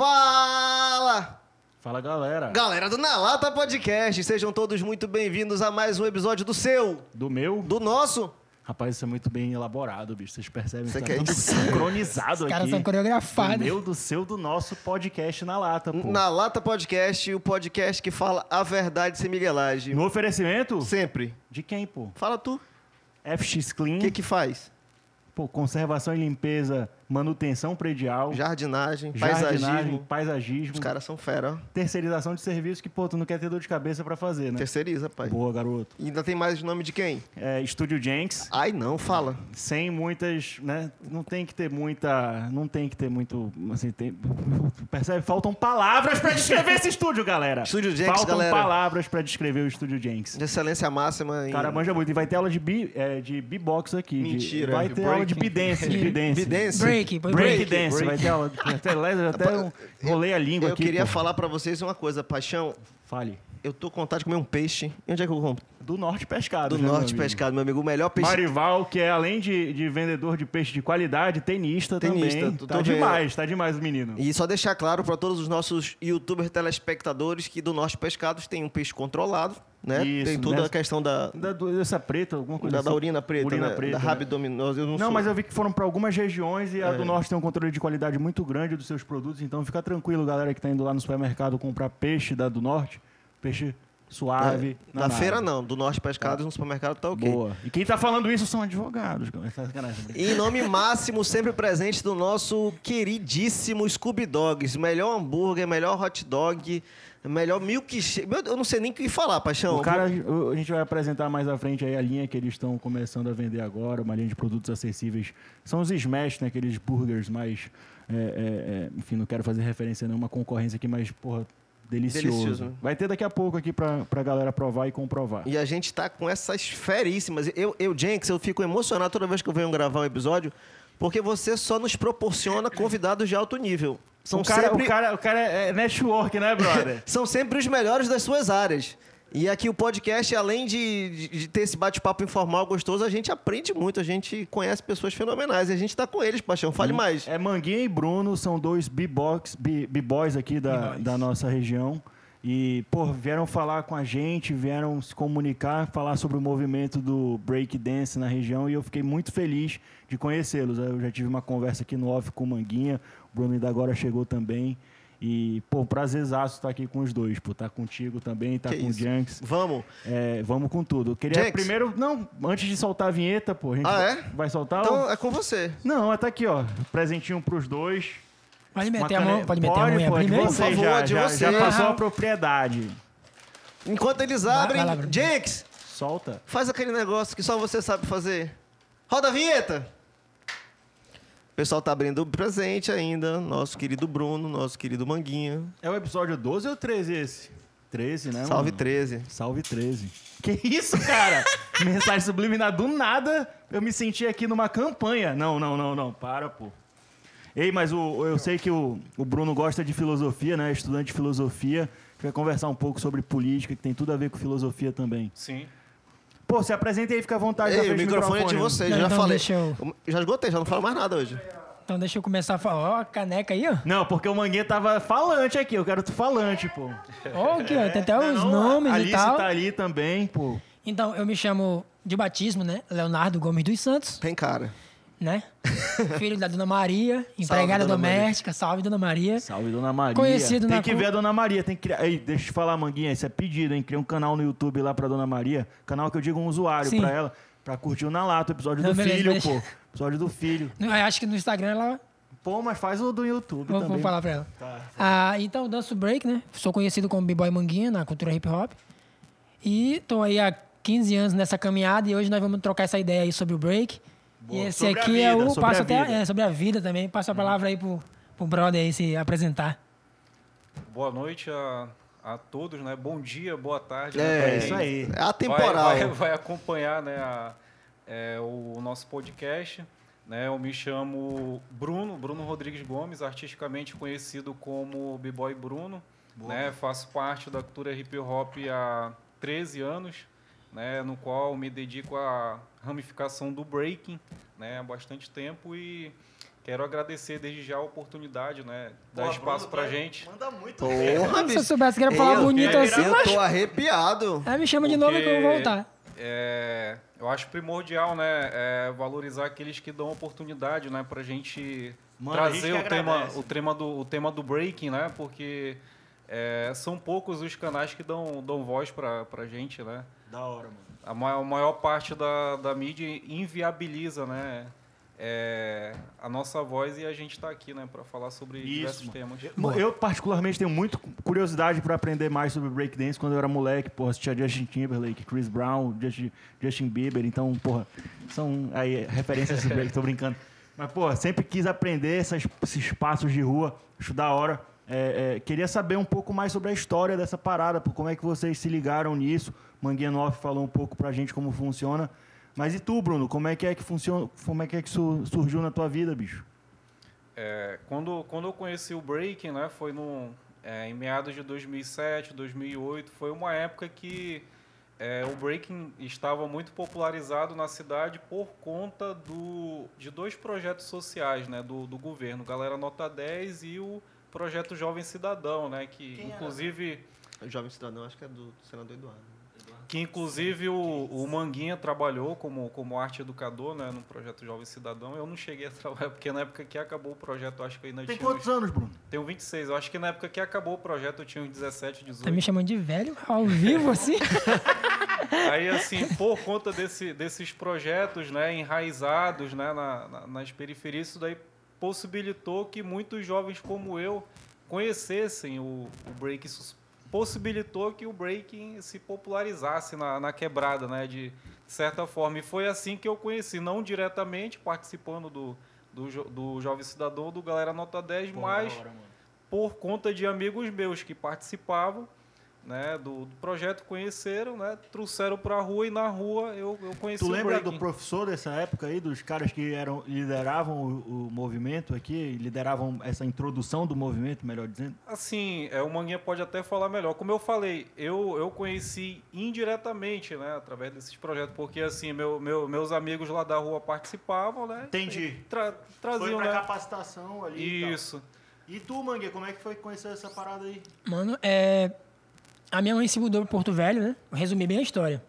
Fala! Fala galera. Galera do Na Lata Podcast, sejam todos muito bem-vindos a mais um episódio do seu, Do meu? do nosso. Rapaz, isso é muito bem elaborado, bicho. Vocês percebem Você quer tá tudo isso? sincronizado Os caras são coreografados. Do meu, do seu, do nosso podcast na lata, pô. Na Lata Podcast, o podcast que fala a verdade sem miguelagem. No oferecimento? Sempre. De quem, pô? Fala tu, FX Clean. o que que faz? Pô, conservação e limpeza, manutenção predial. Jardinagem, jardinagem, paisagismo. paisagismo. Os caras são fera, ó. Terceirização de serviço que, pô, tu não quer ter dor de cabeça pra fazer, né? Terceiriza, pai. Boa, garoto. E ainda tem mais nome de quem? É, Estúdio Jenks. Ai, não, fala. sem muitas, né? Não tem que ter muita, não tem que ter muito, assim, tem, percebe? Faltam palavras para descrever esse estúdio, galera. Estúdio Jenks, Faltam galera. palavras para descrever o Estúdio Jenks. De excelência máxima em... Cara, manja muito. E vai ter aula de bi, é, de beatbox aqui. de- Mentira. vai De ter aula de bidance, de bidance. Bidance. Break, Break, break. dance, break. vai ter aula. Até, até um, rolei a língua Eu aqui. queria pô. falar pra vocês uma coisa, Paixão. Fale. Eu tô com vontade de comer um peixe. E onde é que eu compro? Do Norte Pescado. Do né, meu Norte amigo? Pescado, meu amigo. O melhor peixe. Marival, que é além de, de vendedor de peixe de qualidade, tenista, Tenista, também. tô- Tá tô vendo. demais, tá demais o menino. E só deixar claro para todos os nossos youtubers telespectadores que do Norte Pescados tem um peixe controlado, né? Isso, tem toda né? a questão da, Da, do- dessa preta, alguma coisa da, assim. da urina preta, Urina né? preta, da né? rabdominosa. Eu não, Não, sou- mas eu vi que foram para algumas regiões e a É. do norte tem um controle de qualidade muito grande dos seus produtos, então fica tranquilo, galera que tá indo lá no supermercado comprar peixe da do norte, peixe suave. É, na feira não, do Norte Pescados no supermercado tá ok. Boa. E quem tá falando isso são advogados. Tá em nome máximo, sempre presente do nosso queridíssimo Scooby Dogs. Melhor hambúrguer, melhor hot dog, melhor milkshake. Eu não sei nem o que falar, Paixão. O cara, a gente vai apresentar mais à frente aí a linha que eles estão começando a vender agora, uma linha de produtos acessíveis. São os Smash, né? Aqueles burgers mais. é, é, é, enfim, não quero fazer referência a nenhuma concorrência aqui, mas, porra, delicioso. Delicioso? Vai ter daqui a pouco aqui pra, pra galera provar e comprovar. E a gente tá com essas feríssimas. Eu, eu, Jenks, eu fico emocionado toda vez que eu venho gravar um episódio, porque você só nos proporciona convidados de alto nível. São o, cara, sempre... o, cara, o cara é network, né, brother? São sempre os melhores das suas áreas. E aqui o podcast, além de, de- ter esse bate-papo informal gostoso, a gente aprende muito, a gente conhece pessoas fenomenais. E a gente tá com eles, Paixão. Fale mais. É Manguinha e Bruno, são dois b-boys aqui da, da nossa região. E, pô, vieram falar com a gente, vieram se comunicar, falar sobre o movimento do break dance na região e eu fiquei muito feliz de conhecê-los. Eu já tive uma conversa aqui no off com o Manguinha, o Bruno ainda agora chegou também. E, pô, prazerzaço estar aqui com os dois, pô. Tá contigo também, tá Que com o isso. Janks. Vamos. É, vamos com tudo. Eu queria Jenks. primeiro. Não, antes de soltar a vinheta, pô, a gente Ah, vai- é? vai soltar o. Então é com você. Não, tá aqui, ó. Presentinho pros dois. Pode Uma meter a mão, pode meter a mão pode, primeiro? Você Por favor, já, de já, você. já passou a propriedade. Enquanto eles abrem, vai lá. Jenks, Solta. faz aquele negócio que só você sabe fazer. Roda a vinheta! O pessoal tá abrindo o presente ainda. Nosso querido Bruno, nosso querido Manguinha. É o episódio 12 ou 13 esse? 13, né, Salve mano? 13. Salve 13. Que isso, cara? Mensagem subliminar do nada. Eu me senti aqui numa campanha. Não, não, não, não. Para, pô. Ei, mas o, eu sei que o, o Bruno gosta de filosofia, né? Estudante de filosofia. A gente vai conversar um pouco sobre política, que tem tudo a ver com filosofia também. Sim. Pô, se apresenta aí, fica à vontade. Ei, o microfone é de vocês, Não, já então falei. deixa eu- Já esgotei, já não falo mais nada hoje. Então deixa eu começar a falar. Ó, a caneca aí, ó. Não, porque o Manguinha tava falante aqui. Eu quero tu falante, pô. Ó, aqui, ó. Tem até os Não, nomes a e Alice tal. tá ali também, pô. Então, eu me chamo de batismo, né? Leonardo Gomes dos Santos, Tem cara. Né? Filho da Dona Maria, empregada Dona Maria. doméstica. Salve, Dona Maria. Salve, Dona Maria. Conhecido tem na que ver a Dona Maria, tem que criar. Ei, deixa eu te falar, Manguinha, isso é pedido, hein? Criar um canal no YouTube lá pra Dona Maria. Canal que eu digo um usuário Sim. pra ela, pra curtir o Na Lata, o episódio Não, do beleza, filho, beleza. pô. Episódio do filho. Eu acho que no Instagram ela. Pô, mas faz o do YouTube Vou, também. vou falar pra ela. Tá. Ah, então, danço break, né? Sou conhecido como B-Boy Manguinha na cultura hip hop. E tô aí há 15 anos nessa caminhada e hoje nós vamos trocar essa ideia aí sobre o break. Boa. E esse Sobre a aqui vida, é o. sobre Passo a até vida. é, sobre a vida também. Passo a palavra aí pro, pro brother aí se apresentar. Boa noite a, a todos, né? Bom dia, boa tarde. É, né, isso aí. É Vai, atemporal. vai, vai acompanhar né, a- é, o nosso podcast. Né? Eu me chamo Bruno, Bruno Rodrigues Gomes, artisticamente conhecido como B-Boy Bruno. Né? Faço parte da cultura hip hop há 13 anos, né? no qual me dedico à ramificação do breaking né? há bastante tempo e Quero agradecer desde já a oportunidade, né? Dar Pô, espaço Bruno, pra tá- gente. Manda muito. Porra, Se eu soubesse que era falar Eu- bonito eu- assim, Eu mas... tô arrepiado. Aí me chama de novo que eu vou voltar. É, eu acho primordial, né, é, valorizar aqueles que dão oportunidade, né, pra gente Mano, a gente trazer que o tema, agradece. o tema do o tema do breaking, né, porque é, são poucos os canais que dão, dão voz pra, pra gente, né. Da hora, mano. A maior, a maior parte da, da mídia inviabiliza, né, é, a nossa voz e a gente está aqui, né, para falar sobre Isso, diversos mano. temas. Boa. Eu, particularmente, tenho muito curiosidade para aprender mais sobre breakdance quando eu era moleque. Porra, assistia Justin Timberlake, Chris Brown, Justin, Justin Bieber. Então, porra, são aí referências do break, tô brincando. Mas, porra, sempre quis aprender essas- esses passos de rua. Acho da hora. É, é, queria saber um pouco mais sobre a história dessa parada, como é que vocês se ligaram nisso. Manguinha falou um pouco pra gente como funciona. Mas e tu, Bruno? Como é que é que funciona? Como é que é que surgiu na tua vida, bicho? É, quando, quando eu conheci o breaking, né, foi no, é, em meados de 2007, 2008, foi uma época que é, o breaking estava muito popularizado na cidade por conta do, de dois projetos sociais né, do, do governo, Galera Nota 10 e o projeto Jovem Cidadão, né, que Quem era? inclusive O Jovem Cidadão, acho que é do senador Eduardo. que inclusive o, o Manguinha trabalhou como, como arte educador né, no projeto Jovem Cidadão. Eu não cheguei a trabalhar, porque na época que acabou o projeto, eu acho que eu ainda Tem tinha. quantos uns- anos, Bruno? Tenho 26. Eu acho que na época que acabou o projeto eu tinha uns 17, 18. Tá me chamando de velho ao vivo, assim? Aí, assim, por conta desse, desses projetos né, enraizados né, na- na- nas periferias, isso daí possibilitou que muitos jovens como eu conhecessem o, o break. Isso possibilitou que o breaking se popularizasse na, na quebrada, né, de certa forma. E foi assim que eu conheci, não diretamente participando do, do, do Jovem Cidadão, do Galera Nota 10, mas por conta de amigos meus que participavam né, do, do projeto, conheceram, né, trouxeram para a rua e na rua eu, eu conheci Tu o lembra do professor dessa época aí, dos caras que eram, lideravam o, o movimento aqui, lideravam essa introdução do movimento, melhor dizendo? Assim, é, o Manguinha pode até falar melhor. Como eu falei, eu, eu conheci indiretamente, né, através desses projetos, porque assim, meu, meu, meus amigos lá da rua participavam, né? Entendi. e Tra, Foi traziam, pra né? capacitação ali e tal. Isso. E tu, Mangue, como é que foi que conheceu essa parada aí? Mano, é... A minha mãe se mudou para Porto Velho, né? Resumir bem a história.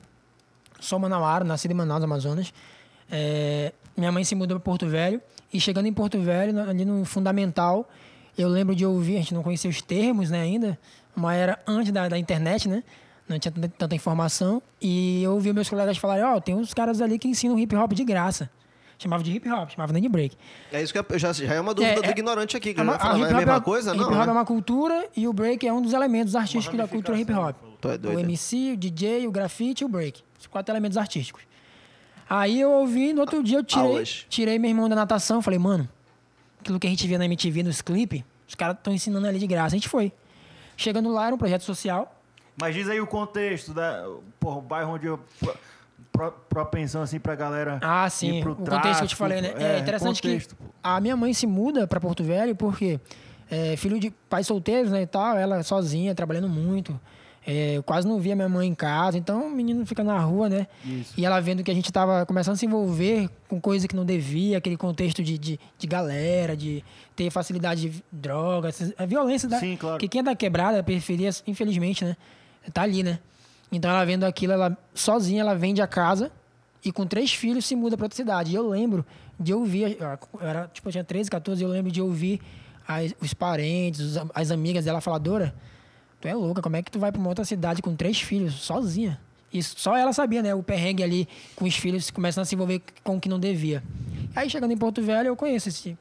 Sou manauara, nascido em Manaus, Amazonas. É, Minha mãe se mudou para Porto Velho. E chegando em Porto Velho, ali no Fundamental, eu lembro de ouvir, a gente não conhecia os termos né, ainda, mas era antes da, da internet, né? Não tinha tanta, informação. E eu ouvi meus colegas falarem, ó, tem uns caras ali que ensinam hip hop de graça. Chamava de hip hop, chamava nem de break. É isso que eu, já, já é uma dúvida É, do é- ignorante aqui, que É uma- já falar, não é a hip hop mesma uma- coisa? Hip Não, hop é né? uma cultura e o break é um dos elementos artísticos da cultura hip hop. É O. MC, o DJ, o grafite e o break. Os quatro elementos artísticos. Aí eu ouvi, no outro dia eu tirei, Aulas. tirei meu irmão da natação. Falei, mano, aquilo que a gente via na MTV, nos clipes, os caras estão ensinando ali de graça. A gente foi. Chegando lá, era um projeto social. Mas diz aí o contexto da. Porra, o bairro onde eu. Pro- pro- Propensão assim pra galera. Ah, ir sim. pro O contexto que eu te tráfico, falei, né? É, interessante contexto, que pô. a minha mãe se muda para Porto Velho porque é, filho de pais solteiros, né, e tal, ela sozinha, trabalhando muito. É, eu quase não via minha mãe em casa, então o menino fica na rua, né? Isso. E ela vendo que a gente tava começando a se envolver com coisa que não devia, aquele contexto de, de, de galera, de ter facilidade de drogas, a violência da. Sim, claro. Que quem é da quebrada, da periferia, infelizmente, né? Tá ali, né? Então ela vendo aquilo, ela sozinha, ela vende a casa e com três filhos se muda para outra cidade. E eu lembro de ouvir, eu era, tipo, eu tinha 13, 14, eu lembro de ouvir as- os parentes, am- as amigas dela falar, Dora, tu é louca, como é que tu vai para uma outra cidade com três filhos, sozinha? Isso só ela sabia, né? O perrengue ali com os filhos começando a se envolver com o que não devia. Aí chegando em Porto Velho, eu conheço esse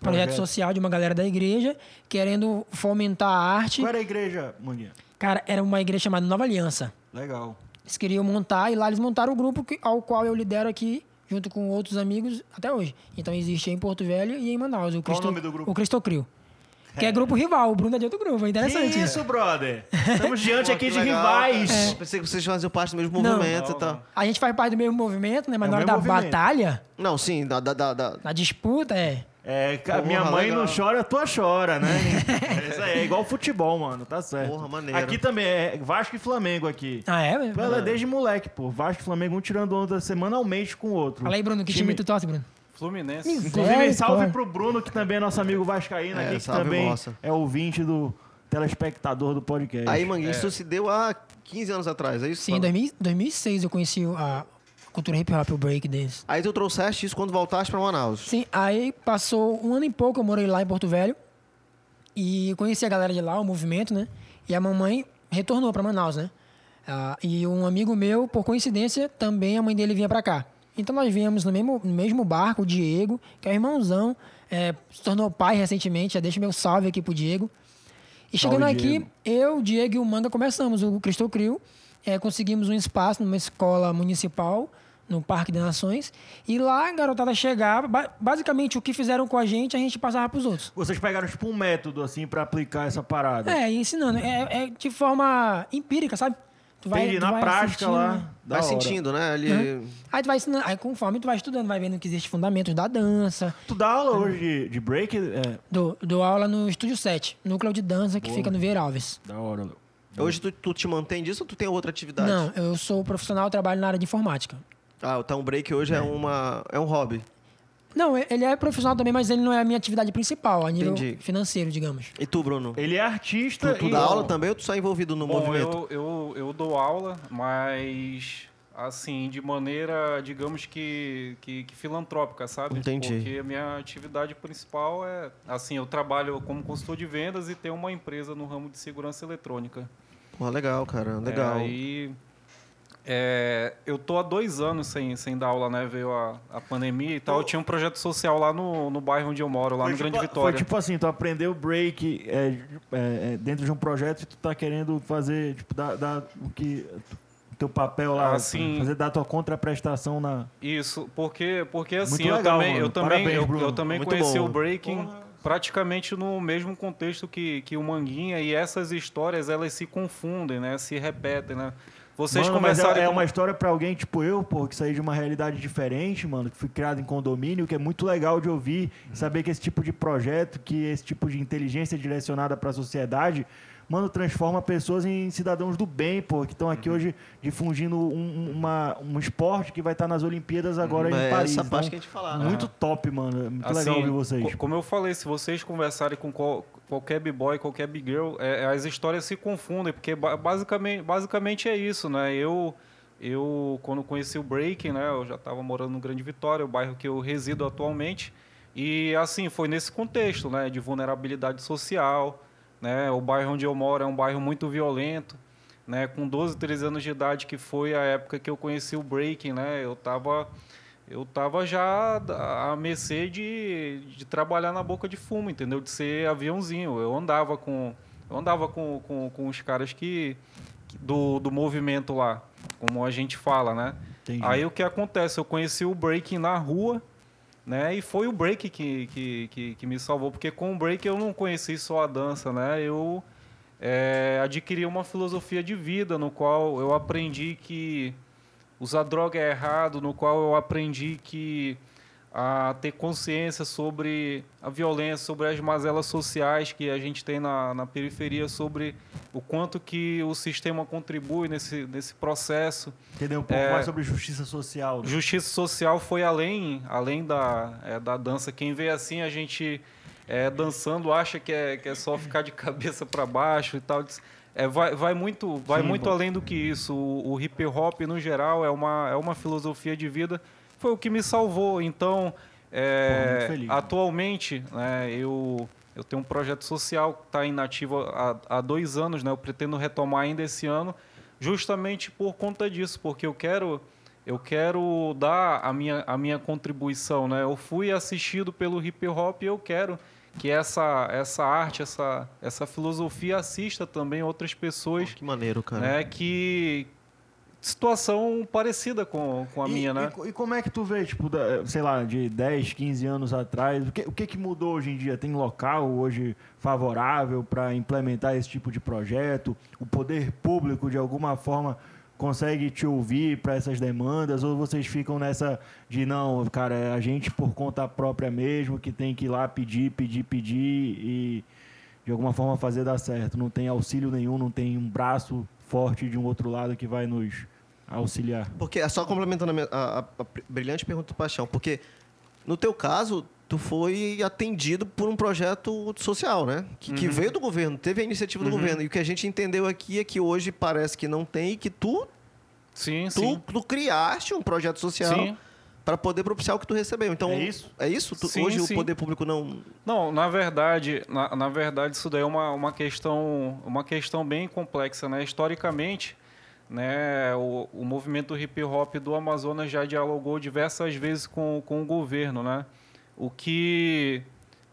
projeto, Projeto. social de uma galera da igreja querendo fomentar a arte. Qual era a igreja, Manguinha? Cara, era uma igreja chamada Nova Aliança. Legal. Eles queriam montar e lá eles montaram o grupo que- ao qual eu lidero aqui, junto com outros amigos, até hoje. Então existe em Porto Velho e em Manaus. O Qual o Cristo, nome do grupo? O Cristocrio. Que é grupo rival, o Bruno é de outro grupo, é Que interessante. isso, brother? Estamos diante Pô, aqui que de legal. rivais. É. Pensei que vocês faziam parte do mesmo movimento Não, e tal. não. A gente faz parte do mesmo movimento, né? Mas É na hora da movimento. batalha, Não, sim, da. da, da, da- na disputa, é. É, Porra, minha mãe não legal. chora, tua chora, né? é, isso aí, é igual futebol, mano, tá certo. Porra, maneiro. Aqui também é Vasco e Flamengo aqui. Ah, é? Pô, Ela é desde moleque, pô. Vasco e Flamengo um tirando onda semanalmente com o outro. Fala aí, Bruno, que time, tu torce, Bruno? Fluminense. Inclusive, salve Misericórdia. pro Bruno, que também é nosso amigo vascaíno É, aqui, que também moça. é ouvinte do telespectador do podcast. Aí, Manguinho, isso se deu há 15 anos atrás, é isso? Sim, em 2000 2006 eu conheci a cultura hip hop, o break dance. Aí tu trouxeste isso quando voltaste pra Manaus. Sim, aí passou um ano e pouco, eu morei lá em Porto Velho. E conheci a galera de lá, o movimento, né? E a mamãe retornou para Manaus, né? Ah, e um amigo meu, por coincidência, também a mãe dele vinha para cá. Então nós viemos no mesmo, no mesmo barco, o Diego, que é o irmãozão, é, se tornou pai recentemente, já deixa meu salve aqui pro Diego. E chegando Salve, aqui, Diego. eu, Diego e o Manga começamos o Cristo Crio. É, conseguimos um espaço numa escola municipal, no Parque das Nações. E lá a garotada chegava. ba- basicamente, o que fizeram com a gente, a gente passava pros outros. Vocês pegaram, tipo, um método, assim, pra aplicar essa parada. É, e ensinando. É, é de forma empírica, sabe? Tu Entendi, tu na prática assistindo, lá. né? Vai hora. sentindo, né? Ele... Aí tu vai ensinando. Aí conforme tu vai estudando, vai vendo que existem fundamentos da dança. Tu dá aula hoje de, de break? É, Dou, dou aula no Estúdio 7, núcleo de dança que fica no Vieira Alves. da hora, Léo. Hoje tu, tu te mantém disso ou tu tem outra atividade? Não, eu sou profissional, trabalho na área de informática. Ah, o break hoje é, uma, é um hobby. Não, ele é profissional também, mas ele não é a minha atividade principal, a nível Entendi. financeiro, digamos. E tu, Bruno? Ele é artista Tu, tu e... dá aula também ou tu só é envolvido no Bom, movimento? eu, eu, eu dou aula, mas assim, de maneira, digamos que, que, que filantrópica, sabe? Entendi. Porque a minha atividade principal é, assim, eu trabalho como consultor de vendas e tenho uma empresa no ramo de segurança eletrônica. Pô, legal, cara, legal. É, aí, é, eu tô há dois anos sem, sem dar aula, né? Veio a, a pandemia e tal. Eu tinha um projeto social lá no, no bairro onde eu moro, lá Foi no tipo, Grande Foi Vitória. tipo assim, tu aprendeu break é, é, dentro de um projeto e tu tá querendo fazer, tipo, dar, dar o que... Teu papel lá, Assim- fazer dar tua contraprestação na... Isso, porque, porque assim, Muito eu legal, também, mano. eu também, Parabéns, eu, Bruno. eu também Muito conheci bom. o breaking praticamente no mesmo contexto que, que o Manguinha e essas histórias elas se confundem, né? Se repetem, né? Vocês mano, mas começaram é, é com- uma história pra alguém tipo eu, pô, que saí de uma realidade diferente, mano, que fui criado em condomínio, que é muito legal de ouvir, saber que esse tipo de projeto, que esse tipo de inteligência direcionada pra sociedade, mano, transforma pessoas em cidadãos do bem, pô, que estão Uhum. aqui hoje difundindo um, uma, um esporte que vai estar nas Olimpíadas agora É em Paris. essa parte Então, que a gente falar, né? Muito top, mano. É muito Assim, legal ouvir vocês. co- Como eu falei, se vocês conversarem com qual- qualquer b-boy, qualquer big girl, é, as histórias se confundem, porque ba- basicamente, basicamente é isso, né? Eu, eu quando conheci o breaking, né? Eu já estava morando no Grande Vitória, o bairro que eu resido atualmente, e assim, foi nesse contexto, né? De vulnerabilidade social, né? O bairro onde eu moro é um bairro muito violento, né? Com 12, 13 anos de idade, que foi a época que eu conheci o breaking, né? Eu estava eu tava já à mercê de, de trabalhar na boca de fumo, entendeu? De ser aviãozinho. Eu andava com eu andava com, com, com os caras que que- do, do movimento lá, como a gente fala, né? Entendi. Aí o que acontece? Eu conheci o breaking na rua, né? E foi o break que, que, que, que me salvou, porque com o break eu não conheci só a dança, né? Eu é, adquiri uma filosofia de vida no qual eu aprendi que usar droga é errado, no qual eu aprendi que a ter consciência sobre a violência, sobre as mazelas sociais que a gente tem na, na periferia, sobre o quanto que o sistema contribui nesse, nesse processo. Entendeu um pouco é- mais sobre justiça social. né? Justiça social foi além, além da, é, da dança. Quem vê assim a gente é, dançando acha que é, que é só ficar de cabeça para baixo e tal. É, vai, vai muito, vai Sim, muito bom. além do que isso. O, o hip hop no geral é uma, é uma filosofia de vida. Foi o que me salvou. Então, é, Pô, feliz. atualmente, né, eu eu tenho um projeto social que está inativo há, há dois anos, né? Eu pretendo retomar ainda esse ano, justamente por conta disso, porque eu quero eu quero dar a minha, a minha contribuição, né? Eu fui assistido pelo hip hop e eu quero que essa, essa arte, essa, essa filosofia assista também outras pessoas, Que maneiro, cara. né? Que situação parecida com, com a E- minha, e, né? co- E, como é que tu vê, tipo, da- sei lá, de 10, 15 anos atrás, o que, o que que mudou hoje em dia? Tem local hoje favorável para implementar esse tipo de projeto? O poder público, de alguma forma, consegue te ouvir para essas demandas? Ou vocês ficam nessa de, não, cara, é a gente por conta própria mesmo, que tem que ir lá pedir, pedir, pedir e de alguma forma fazer dar certo? Não tem auxílio nenhum, não tem um braço forte de um outro lado que vai nos auxiliar? Porque, é só complementando a, minha- a- a- a brilhante pergunta do Paixão, porque No teu caso, tu foi atendido por um projeto social, né? Que, que veio do governo, teve a iniciativa do governo. E o que a gente entendeu aqui é que hoje parece que não tem e que tu, Sim, tu, sim. tu criaste um projeto social Sim. Para poder propiciar o que tu recebeu. Então, É isso? É isso? Tu- Sim, hoje sim. o poder público não... Não, na verdade, na, na verdade isso daí é uma, uma questão uma questão bem complexa, né? Historicamente, né, o, o movimento hip hop do Amazonas já dialogou diversas vezes com, com o governo, né? O que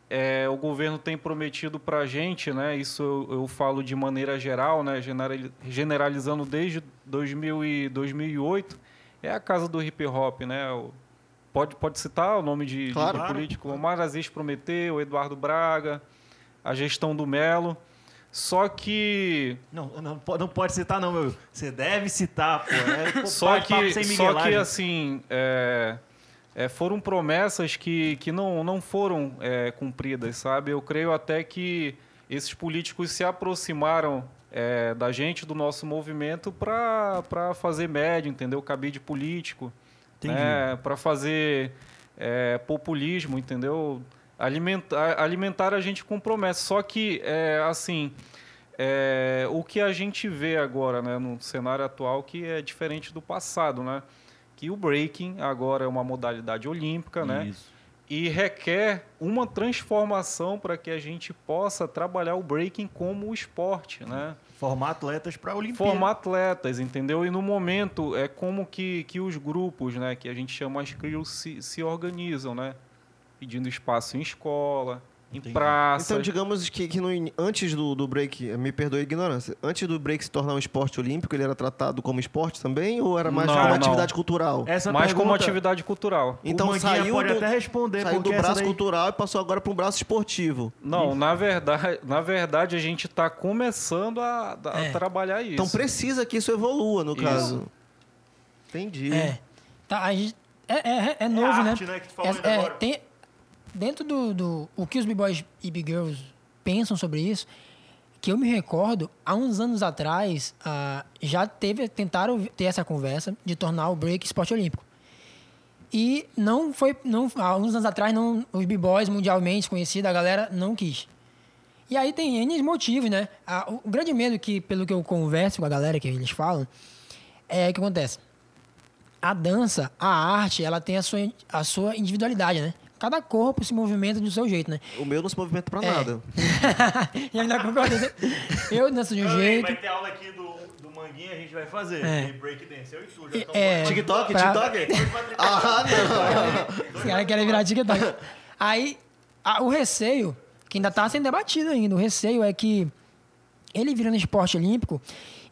é, o governo tem prometido para a gente, né? Isso eu, eu falo de maneira geral, né? generali- Generalizando desde 2000 e 2008, é a casa do hip hop, né? O- Pode, pode citar o nome de, Claro. de político? Omar Aziz Prometeu, o Eduardo Braga, a gestão do Melo. Só que Não, não, não pode citar, não, meu. Você deve citar, pô. É, pô, só que, só que assim, é, é, foram promessas que, que não, não foram é, cumpridas, sabe? Eu creio até que esses políticos se aproximaram é, da gente, do nosso movimento, para fazer média, entendeu? Cabide político, Entendi. né? para fazer é, populismo, entendeu? Alimentar, alimentar a gente com promessas. Só que, é, assim, é, o que a gente vê agora, né, no cenário atual, que é diferente do passado, né? Que o breaking agora é uma modalidade olímpica, né? Isso. E requer uma transformação para que a gente possa trabalhar o breaking como esporte, né? Formar atletas para a Olimpíada. Formar atletas, entendeu? E no momento é como que, que os grupos, né, que a gente chama as crios, se, se organizam, né? Pedindo espaço em escola, em Entendi. praça. Então, digamos que, que no antes do, do break, me perdoe a ignorância, antes do break se tornar um esporte olímpico, ele era tratado como esporte também? Ou era mais Não, como não. atividade cultural? Essa como pergunta, atividade cultural. Então o saiu pode do- até responder, Saiu do braço daí- cultural e passou agora para um braço esportivo. Não, na verdade, na verdade a gente está começando a, a É. trabalhar isso. Então precisa que isso evolua, no Isso. caso. Entendi. É. Tá, a gente, é, é, é novo, arte, né? né, que tu falou É- ainda é, agora. tem, dentro do, do... O que os b-boys e b-girls pensam sobre isso, que eu me recordo, há uns anos atrás, ah, já teve, tentaram ter essa conversa de tornar o break esporte olímpico. E não foi... Não, há uns anos atrás, não, os b-boys mundialmente conhecidos, a galera não quis. E aí tem N motivos, né? O grande medo que, pelo que eu converso com a galera, que eles falam, é que acontece. A dança, a arte, ela tem a sua, a sua individualidade, né? Cada corpo se movimenta do seu jeito, né? O meu não se movimenta pra É. nada. e ainda concordo. Eu danço de um jeito. Vai ter aula aqui do, do Manguinha, a gente vai fazer. É. De breakdance. Eu e tu já É, é, TikTok? pra- TikTok? ah, não. Os caras querem virar TikTok. Aí, a- o receio, que ainda tá sendo debatido ainda, o receio é que ele virando esporte olímpico,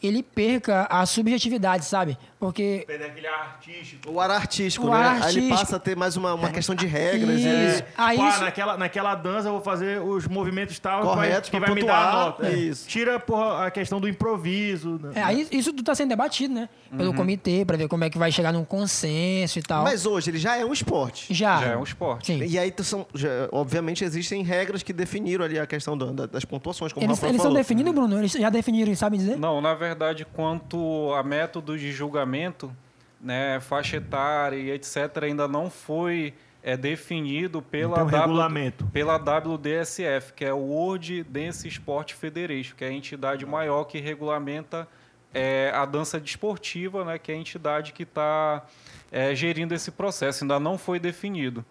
ele perca a subjetividade, sabe? Porque Perder aquele ar artístico. O ar artístico, O né? ar Aí ele artístico. passa a ter mais uma, uma questão de regras. Isso. Ele... Aí Pá, isso- naquela, naquela dança eu vou fazer os movimentos tal que vai- Corretos que vai me dar a pontuar, nota. isso. Tira porra, a questão do improviso. né? é, aí isso tudo tá sendo debatido, né? Pelo comitê, pra ver como é que vai chegar num consenso e tal. Mas hoje ele já é um esporte. já. Já é um esporte. Sim. E aí, são, já- obviamente, existem regras que definiram ali a questão do- da- das pontuações, como Eles, o Rafael eles estão falou. definindo, Bruno? Eles já definiram, sabe dizer? Não, na verdade, quanto a métodos de julgamento, né, faixa etária e etc., ainda não foi é, definido pela, um W- regulamento. pela WDSF, que é o World Dance Sport Federation, que é a entidade maior que regulamenta é, a dança desportiva, né, que é a entidade que está gerindo esse processo. Ainda não foi definido.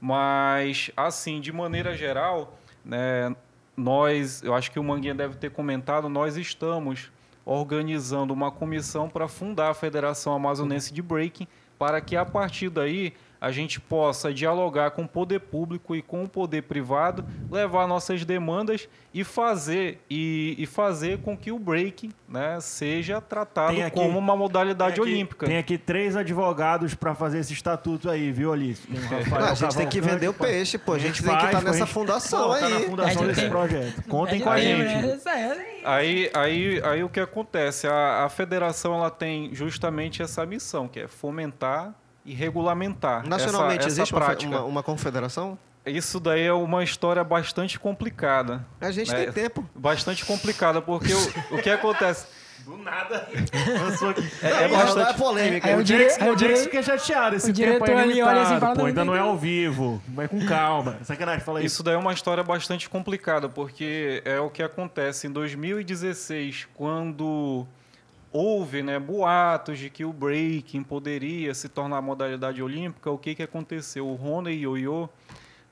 Mas, assim, de maneira geral, né, nós, eu acho que o Manguinha deve ter comentado, nós estamos organizando uma comissão para fundar a Federação Amazonense de Breaking, para que a partir daí a gente possa dialogar com o poder público e com o poder privado, levar nossas demandas e fazer e, e fazer com que o breaking né, seja tratado aqui- como uma modalidade Tem aqui- olímpica. Tem aqui três advogados pra fazer esse estatuto aí, viu, Alice? Rafael Não, a gente tem que vender o peixe, pô. A gente tem que estar pô, nessa fundação pô, Tá na aí. fundação É, desse projeto. Contem É com a tempo, gente. aí. Aí, aí, aí o que acontece? A, a federação ela tem justamente essa missão, que é fomentar e regulamentar Nacionalmente essa, essa existe prática. uma, uma confederação? Isso daí é uma história bastante complicada. A gente É. tem tempo. Bastante complicada, porque o, o que acontece? Do nada. É, é bastante. é polêmica. Aí O o dire- o dire- fica chateado. Esse o diretor tempo é ali olha assim fala, pô, "Não, ainda não é entendi." ao vivo. Vai com calma. Sacanagem, fala isso. Isso daí é uma história bastante complicada, porque é o que acontece em 2016, quando houve né, boatos de que o breaking poderia se tornar modalidade olímpica, o que, que aconteceu? O Rony Yoyo,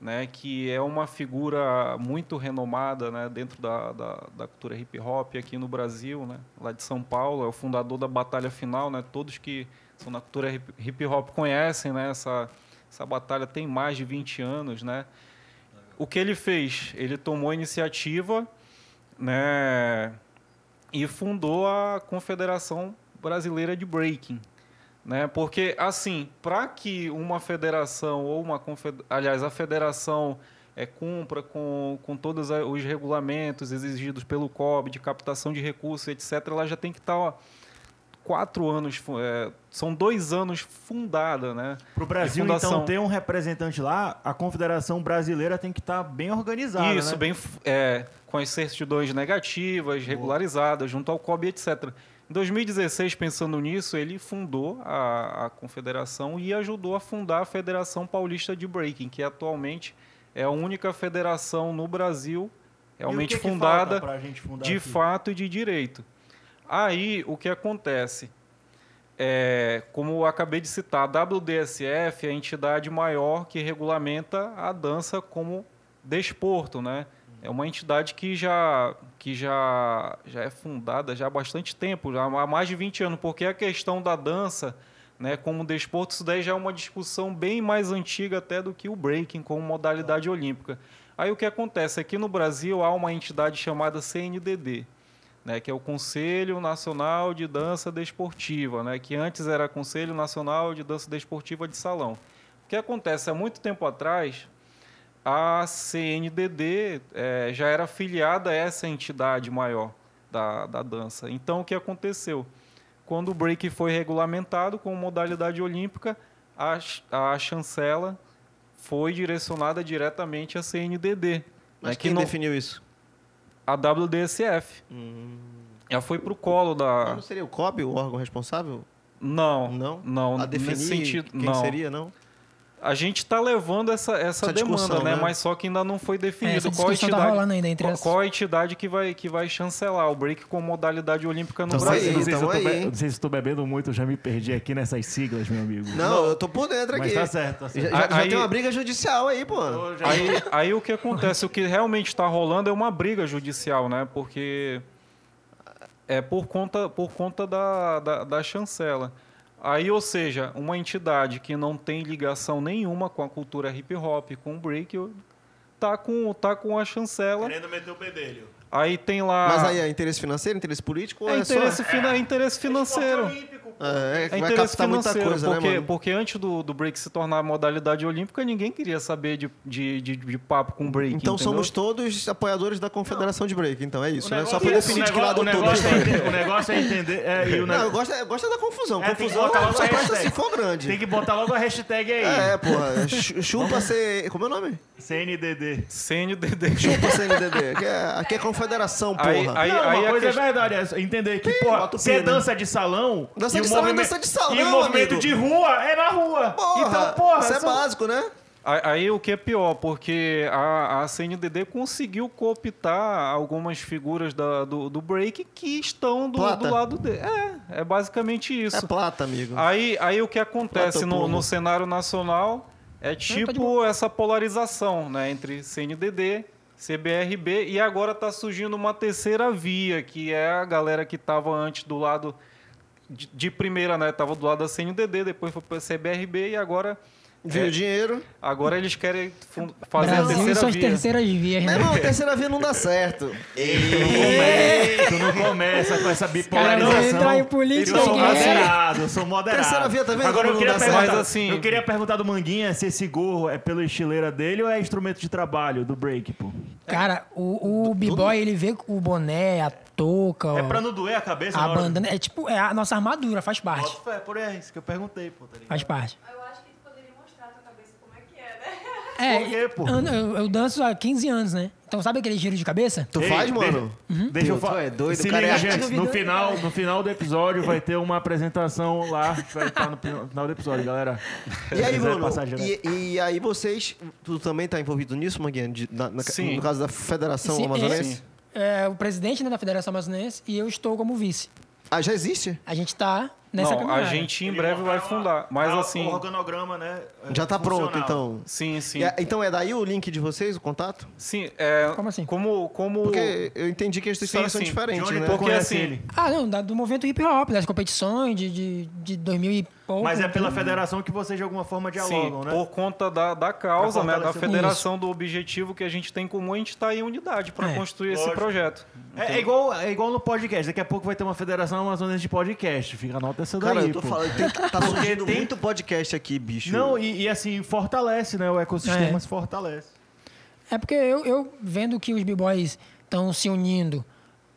né, que é uma figura muito renomada né, dentro da, da, da cultura hip hop aqui no Brasil, né, lá de São Paulo, é o fundador da Batalha Final, né, todos que são na cultura hip, hip hop conhecem né, essa, essa batalha, tem mais de 20 anos, né, o que ele fez? Ele tomou a iniciativa né, e fundou a Confederação Brasileira de Breaking. Né? Porque, assim, para que uma federação ou uma aliás, a federação é, cumpra com, com todos os regulamentos exigidos pelo COB de captação de recursos, etc., ela já tem que estar quatro anos, é, são dois anos fundada, né? Pro Brasil, de fundação. então, ter um representante lá, a Confederação Brasileira tem que estar bem organizada, Isso, né? bem é, com as certidões negativas, regularizadas, junto ao COB, etc. Em 2016, pensando nisso, ele fundou a, a confederação e ajudou a fundar a Federação Paulista de Breaking, que atualmente é a única federação no Brasil o realmente que fundada de aqui? fato e de direito. Aí, o que acontece? É, como eu acabei de citar, a WDSF é a entidade maior que regulamenta a dança como desporto, né? É uma entidade que já, que já, já é fundada já há bastante tempo, já há mais de 20 anos, porque a questão da dança né, como desporto, isso daí já é uma discussão bem mais antiga até do que o breaking como modalidade olímpica. Aí o que acontece? Aqui no Brasil há uma entidade chamada CNDD, né, que é o Conselho Nacional de Dança Desportiva, né, que antes era Conselho Nacional de Dança Desportiva de Salão. O que acontece? Há muito tempo atrás, a CNDD eh, já era afiliada a essa entidade maior da, da dança. Então, o que aconteceu? Quando o break foi regulamentado como modalidade olímpica, a, a chancela foi direcionada diretamente à CNDD. Mas né, que quem não- definiu isso? A WDSF. Já foi para o colo da. Não seria o COB o órgão responsável? Não, Não? não. A definir nesse sentido, quem não. seria, não? A gente está levando essa, essa, Essa demanda, né? né? Mas só que ainda não foi É, definido essa qual a tá entidade. rolando ainda entre qual, as- qual a entidade que vai, que vai chancelar o break com modalidade olímpica no Então, Brasil? aí, não, sei se então aí, be- não sei se estou bebendo muito, eu já me perdi aqui nessas siglas, meu amigo. Não, eu tô por dentro Mas aqui. tá certo, tá certo. Já, já- já Aí- tem uma briga judicial aí, pô. Aí, aí o que acontece, o que realmente está rolando é uma briga judicial, né? Porque é por conta, por conta da, da, da chancela. Aí, ou seja, uma entidade que não tem ligação nenhuma com a cultura hip hop, com o break, tá com, tá com a chancela. Querendo meter o bedelho. Aí tem lá. Mas aí é interesse financeiro, interesse político ou é é, interesse, só... fina- é interesse financeiro. É, é, É vai captar muita coisa, porque, né, mano? porque antes do, do break se tornar modalidade olímpica, ninguém queria saber de, de, de, de papo com break. Então entendeu? somos todos apoiadores da Confederação de Break, então é isso, O né? Só pra definir o de que lado negócio- eu o tô da negócio é entender- O negócio é entender. é, e o Não, negócio- eu gosto, eu gosto é da confusão. É, tem que confusão botar logo só a presta se for grande. Tem que botar logo a hashtag aí. É, porra. chu- Chupa ser... Como é o nome? CNDD. CNDD. Chupa CNDD. Aqui é, aqui é confederação, porra. Aí- aí- não, uma a coisa questão- é verdade, é entender que, pô, bota o se é pi, né? dança de salão. Dança de é movimento- dança de salão, E o movimento amigo. de rua é na rua. Porra, então, porra. Isso é são- básico, né? Aí o que é pior, porque a, a CNDD conseguiu cooptar algumas figuras da- do, do break que estão do, do lado dele. É, é basicamente É isso. plata, amigo. Aí, aí o que acontece no, no cenário nacional é tá tipo essa polarização né, entre CNDD, CBRB e agora está surgindo uma terceira via, que é a galera que estava antes do lado de, primeira, né? Tava do lado da CNDD, depois foi para CBRB e agora Viu é, o dinheiro. agora eles querem fazer a Brasil e terceira suas via. terceiras vias, Meu né? irmão, a terceira via não dá certo. Tu não começa com essa Cara, bipolarização. não entrar em política eu sou moderado, eu sou moderado. Terceira via, tá vendo Agora eu queria não dá perguntar, certo? Mas, assim- eu queria perguntar do Manguinha se esse gorro é pela estileira dele ou é instrumento de trabalho do break, pô. Cara, o, o b-boy, ele vê o boné, a touca, É ó, pra não doer a cabeça a bandana. É tipo, é a nossa armadura, faz parte. Fé, por aí, isso que eu perguntei, pô, tá? Faz parte. Eu acho que tu poderia mostrar a tua cabeça como é é? É, Por quê, pô? Eu, eu- eu danço há 15 anos, né? Então sabe aquele giro de cabeça? Tu Ei, faz, mano? Deixa eu falar. é doido, Se o cara liga, é gente. No final, no final do episódio vai ter uma apresentação lá. que Vai estar no final do episódio, galera. E aí, Bruno? E, e aí vocês... Tu também tá envolvido nisso, Manguinha? De- na- na- Sim. No caso da Federação Sim, Amazonense? É o presidente né, da Federação Amazonense e eu estou como vice. Ah, já existe? A gente tá nessa Não, a caminhada. gente em breve vai fundar. Mas Ah, assim. O organograma, né? é, Já tá pronto, então. Sim, sim. E é- então é daí o link de vocês, o contato? Sim, é. Como assim? Como. como Porque eu entendi que as histórias são sim. diferentes, De onde né? Porque conhece assim, ele? Ah, não, da- do movimento hip hop, das competições de, de, de 2000 e pouco. Mas é pela federação que vocês de alguma forma dialogam, Sim, né? por conta da, da causa, né, da federação, do objetivo que a gente tem em comum, a gente está em unidade para É. construir esse Lógico. projeto. É, é igual, é igual no podcast. Daqui a pouco vai ter uma federação amazonense de podcast. Fica anota essa daí, Cara, eu tô pô. falando, tem, tá surgindo tem- muito podcast aqui, bicho. Não, e, e assim, fortalece, né? O ecossistema É. se fortalece. É porque eu, eu vendo que os b-boys estão se unindo,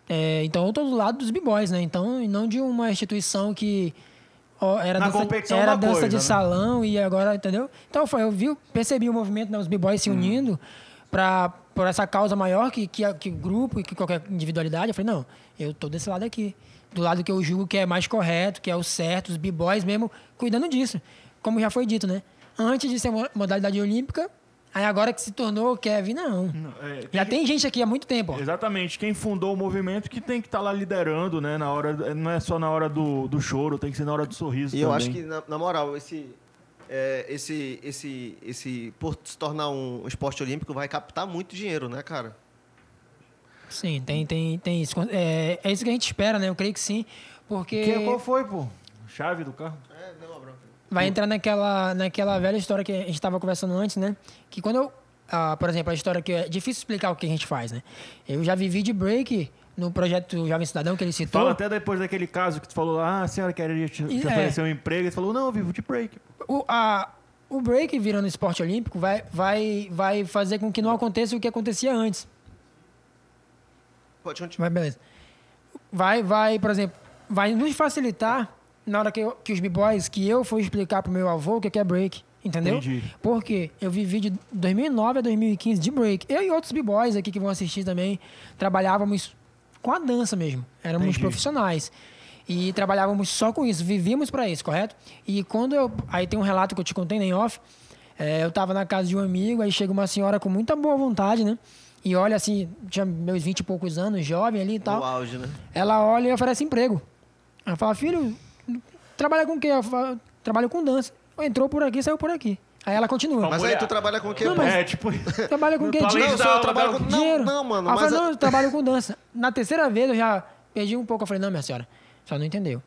é, então eu tô do lado dos b-boys, né? Então, e não de uma instituição que era Na dança, competição é era dança coisa, de né? salão e agora, entendeu? Então foi, eu vi, percebi o movimento, né, os b-boys se Hum. unindo para por essa causa maior que, que, que grupo e que qualquer individualidade. Eu falei, não, eu tô desse lado aqui. Do lado que eu julgo que é mais correto, que é o certo, os b-boys mesmo cuidando disso. Como já foi dito, né? Antes de ser mo- modalidade olímpica, aí agora que se tornou Kevin, não. É, Já tem gente aqui há muito tempo. ó. Exatamente. Quem fundou o movimento que tem que estar lá liderando, né? Na hora, não é só na hora do, do choro, tem que ser na hora do sorriso E também. eu acho que, na, na moral, esse, é, esse, esse, esse, por se tornar um esporte olímpico, vai captar muito dinheiro, né, cara? Sim, tem, tem, tem isso. É, é isso que a gente espera, né? Eu creio que sim. Porque Que- qual foi, pô? Chave do carro? É, não, Abraão. Vai entrar naquela, naquela velha história que a gente estava conversando antes, né? Que quando eu. ah, por exemplo, a história que é difícil explicar o que a gente faz, né? Eu já vivi de break no projeto Jovem Cidadão que ele citou. Fala até depois daquele caso que tu falou lá, ah, a senhora queria te, te é. oferecer um emprego. E tu falou, não, eu vivo de break. o, a, o break virando esporte olímpico vai, vai, vai fazer com que não aconteça o que acontecia antes. Pode continuar. Mas beleza. Vai, vai, por exemplo, vai nos facilitar na hora que, eu- que os b-boys, que eu for explicar pro meu avô o que que é break. Entendeu? Entendi. Porque eu vivi de 2009 a 2015 de break. Eu e outros b-boys aqui que vão assistir também trabalhávamos com a dança mesmo. Éramos Entendi. profissionais. E trabalhávamos só com isso, vivíamos para isso, correto? E quando eu. Aí tem um relato que eu te contei nem off. É, eu estava na casa de um amigo, aí chega uma senhora com muita boa vontade, né? E olha assim, tinha meus 20 e poucos anos, jovem ali e O tal. auge, né? Ela olha e oferece emprego. Ela fala, filho, trabalha com o quê? Eu falo, trabalho com dança. Entrou por aqui, saiu por aqui. Aí ela continua. Mas aí tu trabalha com o quê? Não, mas- É, tipo... Trabalha com o quê? Não, só eu trabalho com... Não, Dinheiro. não, mano, Ela mas... falou, não, eu trabalho com dança. Na terceira vez eu já perdi um pouco. Eu falei, não, minha senhora, senhora não entendeu.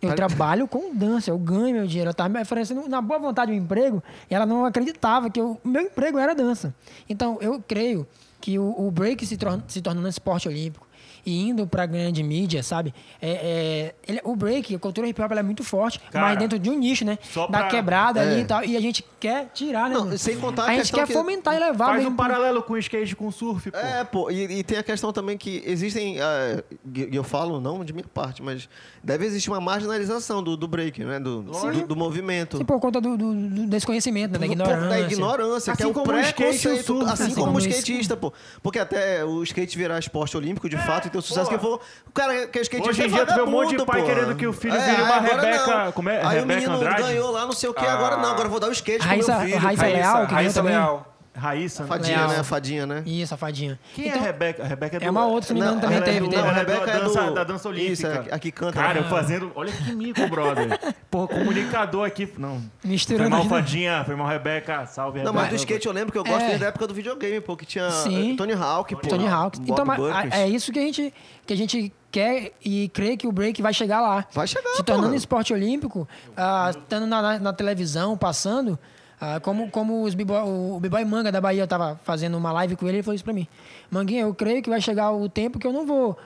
Eu trabalho com dança, eu ganho meu dinheiro. Eu tava me oferecendo na boa vontade um emprego e ela não acreditava que o meu emprego era dança. Então, eu creio que o, o break se, torna, se tornando esporte olímpico e indo pra grande mídia, sabe? É, é, ele- o break, a cultura hip hop ela é muito forte, Cara, mas dentro de um nicho, né? só Da pra- quebrada É. ali e tal. E a gente quer tirar, né? Não, mano? sem contar a a gente questão quer que- fomentar e levar Faz mesmo um pro- paralelo com skate com surf, pô. É, pô, e, e tem a questão também que existem, e eu falo não de minha parte, mas deve existir uma marginalização do, do break, né? Do, do, do movimento. Sim, por conta do, do- do desconhecimento, né? da ignorância. Da ignorância, que é Assim o o o surf, Assim assim como o skatista, pô. Porque até o skate virar esporte olímpico, de fato, e ter o sucesso pô. que for. O cara que é skatista Hoje em é dia tu vê um monte de pai pô. querendo que o filho vire aí uma Rebeca- não. como é? Aí o Rebeca menino Andrade? ganhou lá, não sei o que, agora não, agora eu vou dar o skate pro Raíssa- meu filho. Raíssa pô. Leal, que ganhou Raíssa também. Leal. Raíssa. A né? fadinha, Leal. né? A fadinha, né? Isso, a fadinha. Quem Então, é a Rebeca? A Rebeca é do... É uma outra, se não me engano, Não, também é teve. do- teve. a da Rebeca é dança, do- da dança olímpica. Isso, é a que canta. Cara, eu fazendo... Olha que mico, brother. Porra, comunicador aqui... Não. Foi Misturando mal, as duas. Fadinha. Foi mal, Rebeca. Salve, Não, Rebeca. mas do skate eu lembro que eu gosto É. desde a época do videogame, pô, que tinha Sim. Tony Hawk, pô. Tony Hawk. Bob Então, mas, Burkers. é isso que a gente que a gente quer e crê que o break vai chegar lá. Vai chegar, Se tornando porra. esporte olímpico, ah, estando na, na- na televisão, passando, ah, como, como os b-boy- o B-Boy Manga da Bahia tava fazendo uma live com ele, ele falou isso pra mim. Manguinha, eu creio que vai chegar o tempo que eu não vou...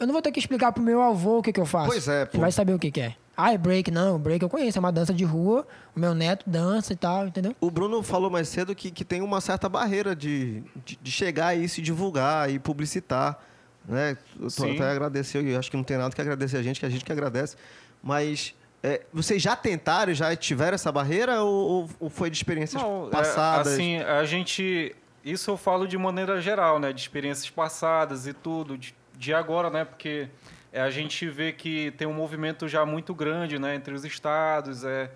Eu não vou ter que explicar pro meu avô o que, que eu faço. Pois é, pô. Ele vai saber o que, que é. Ah, é break? Não, break eu conheço. É uma dança de rua. O meu neto dança e tal, entendeu? O Bruno falou mais cedo que, que tem uma certa barreira de, de, de chegar e se divulgar e publicitar. Né? Eu tô Sim. até agradecer, eu acho que não tem nada que agradecer a gente, que a gente que agradece. Mas É, vocês já tentaram, já tiveram essa barreira ou, ou foi de experiências Não, é, passadas? assim, a gente. Isso eu falo de maneira geral, né? De experiências passadas e tudo, de, de agora, né? Porque é, a gente vê que tem um movimento já muito grande, né? Entre os estados, é,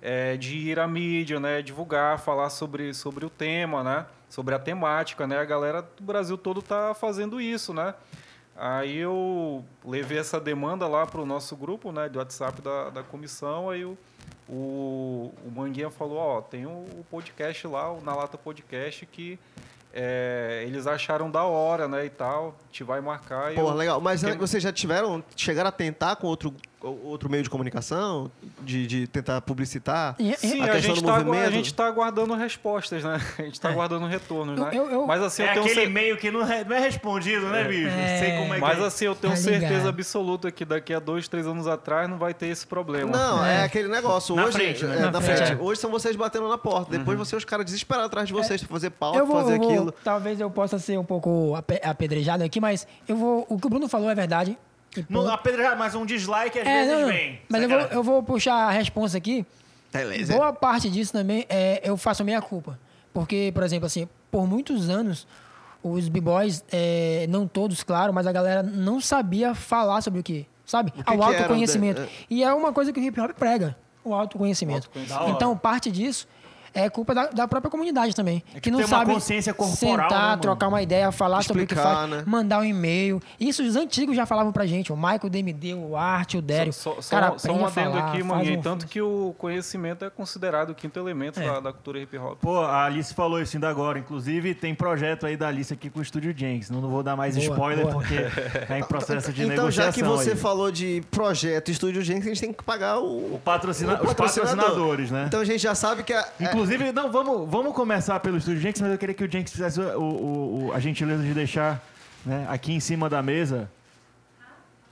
é, de ir à mídia, né? Divulgar, falar sobre, sobre o tema, né? Sobre a temática, né? A galera do Brasil todo tá fazendo isso, né? Aí eu levei essa demanda lá para o nosso grupo, né, do WhatsApp da, da comissão, aí o, o, o Manguinha falou, ó, tem o, o podcast lá, o Na Lata Podcast, que é, eles acharam da hora, né, e tal, te vai marcar. Pô, eu- legal. Mas Porque- vocês já tiveram, chegaram a tentar com outro, outro meio de comunicação? De, de tentar publicitar? E- Sim, a a, questão gente do tá, agu- a gente tá aguardando respostas, né? A gente tá É. aguardando retornos, né? eu- eu- Mas assim, É eu tenho aquele e-mail que não, re- não é respondido, né, bicho? É. Sei como é Mas que é. assim, eu tenho Tá certeza absoluta que daqui a dois, três anos atrás não vai ter esse problema. Não, é. É. aquele negócio. Na Hoje, frente, né? é, Na na frente, frente. é. Hoje são vocês batendo na porta. Depois Uhum. vocês, os caras desesperados atrás de vocês pra fazer pauta, vou, fazer vou- aquilo. talvez eu possa ser um pouco ape- apedrejado aqui, mas eu vou. O que o Bruno falou é verdade. Não, apedrejar, mas um dislike às é, vezes não, não. vem. Mas eu vou, eu vou puxar a resposta aqui. Beleza. Boa parte disso também é eu faço a minha culpa. Porque, por exemplo, assim, por muitos anos, os b-boys, é, não todos, claro, mas a galera não sabia falar sobre o que, sabe? que Ao que era, autoconhecimento. né? E é uma coisa que o hip hop prega, o autoconhecimento. Autoconhecimento. Então, parte disso é culpa da, da própria comunidade também. É que que não tem uma sabe consciência corporal, sentar, né, trocar uma ideia, falar sobre o que Explicar, faz, né? mandar um e-mail. Isso os antigos já falavam pra gente. O Michael DMD, o Art, o Dério. Só, só, Cara, só um adendo falar, aqui, Manguinho. um- Tanto que o conhecimento é considerado o quinto elemento É. da, da cultura hip hop. Pô, a Alice falou isso ainda agora. Inclusive, tem projeto aí da Alice aqui com o Estúdio Jenks. Não, não vou dar mais Boa, spoiler, boa. porque tá em processo de Então, já negociação que você aí. falou de projeto Estúdio Gente, a gente tem que pagar o, O patrocina... o Os patrocinadores, né? Então a gente já sabe que a, é- Inclusive, não, vamos, vamos começar pelo Estúdio Jenks, mas eu queria que o Jenks fizesse o, o- o- a gentileza de deixar né, aqui em cima da mesa.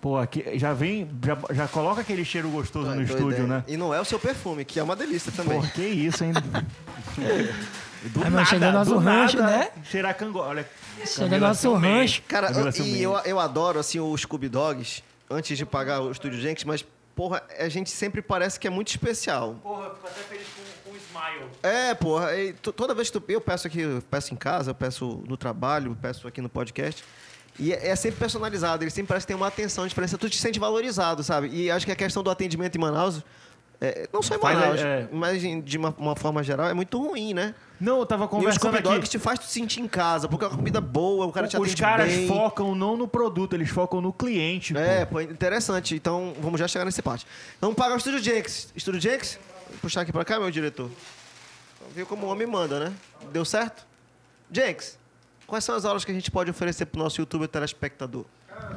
Pô, aqui já vem, já, já coloca aquele cheiro gostoso no Doida estúdio, ideia. né? E não é o seu perfume, que é uma delícia também. Pô, que isso, hein? Do Aí, mano, chegou nosso do rancho, né? Cheirar cango. Olha, Chega Camila nosso rancho. Cara, Camila eu- e eu, eu adoro, assim, os Scooby Dogs, antes de pagar o Estúdio Jenks, mas, porra, a gente sempre parece que é muito especial. Porra, fico até feliz com, com o Smile. É, porra, e to- toda vez que tu, eu peço aqui, eu peço em casa, eu peço no trabalho, eu peço aqui no podcast, e é, é sempre personalizado, ele sempre parece que tem uma atenção, diferença, tu te sente valorizado, sabe? E acho que a questão do atendimento em Manaus, é, não só em Manaus, é. mas em- de uma, uma forma geral, é muito ruim, né? Não, eu tava E os conversando aqui. Dogs te faz tu sentir em casa, porque é uma comida boa, o cara te Os atende caras bem. focam não no produto, eles focam no cliente. pô. É, pô, interessante. Então, vamos já chegar nesse parte. Vamos pagar o Estúdio Jenks. Estúdio Jenks? Vou puxar aqui pra cá, meu diretor. Viu como o homem manda, né? Deu certo? Jenks, quais são as aulas que a gente pode oferecer pro nosso youtuber telespectador?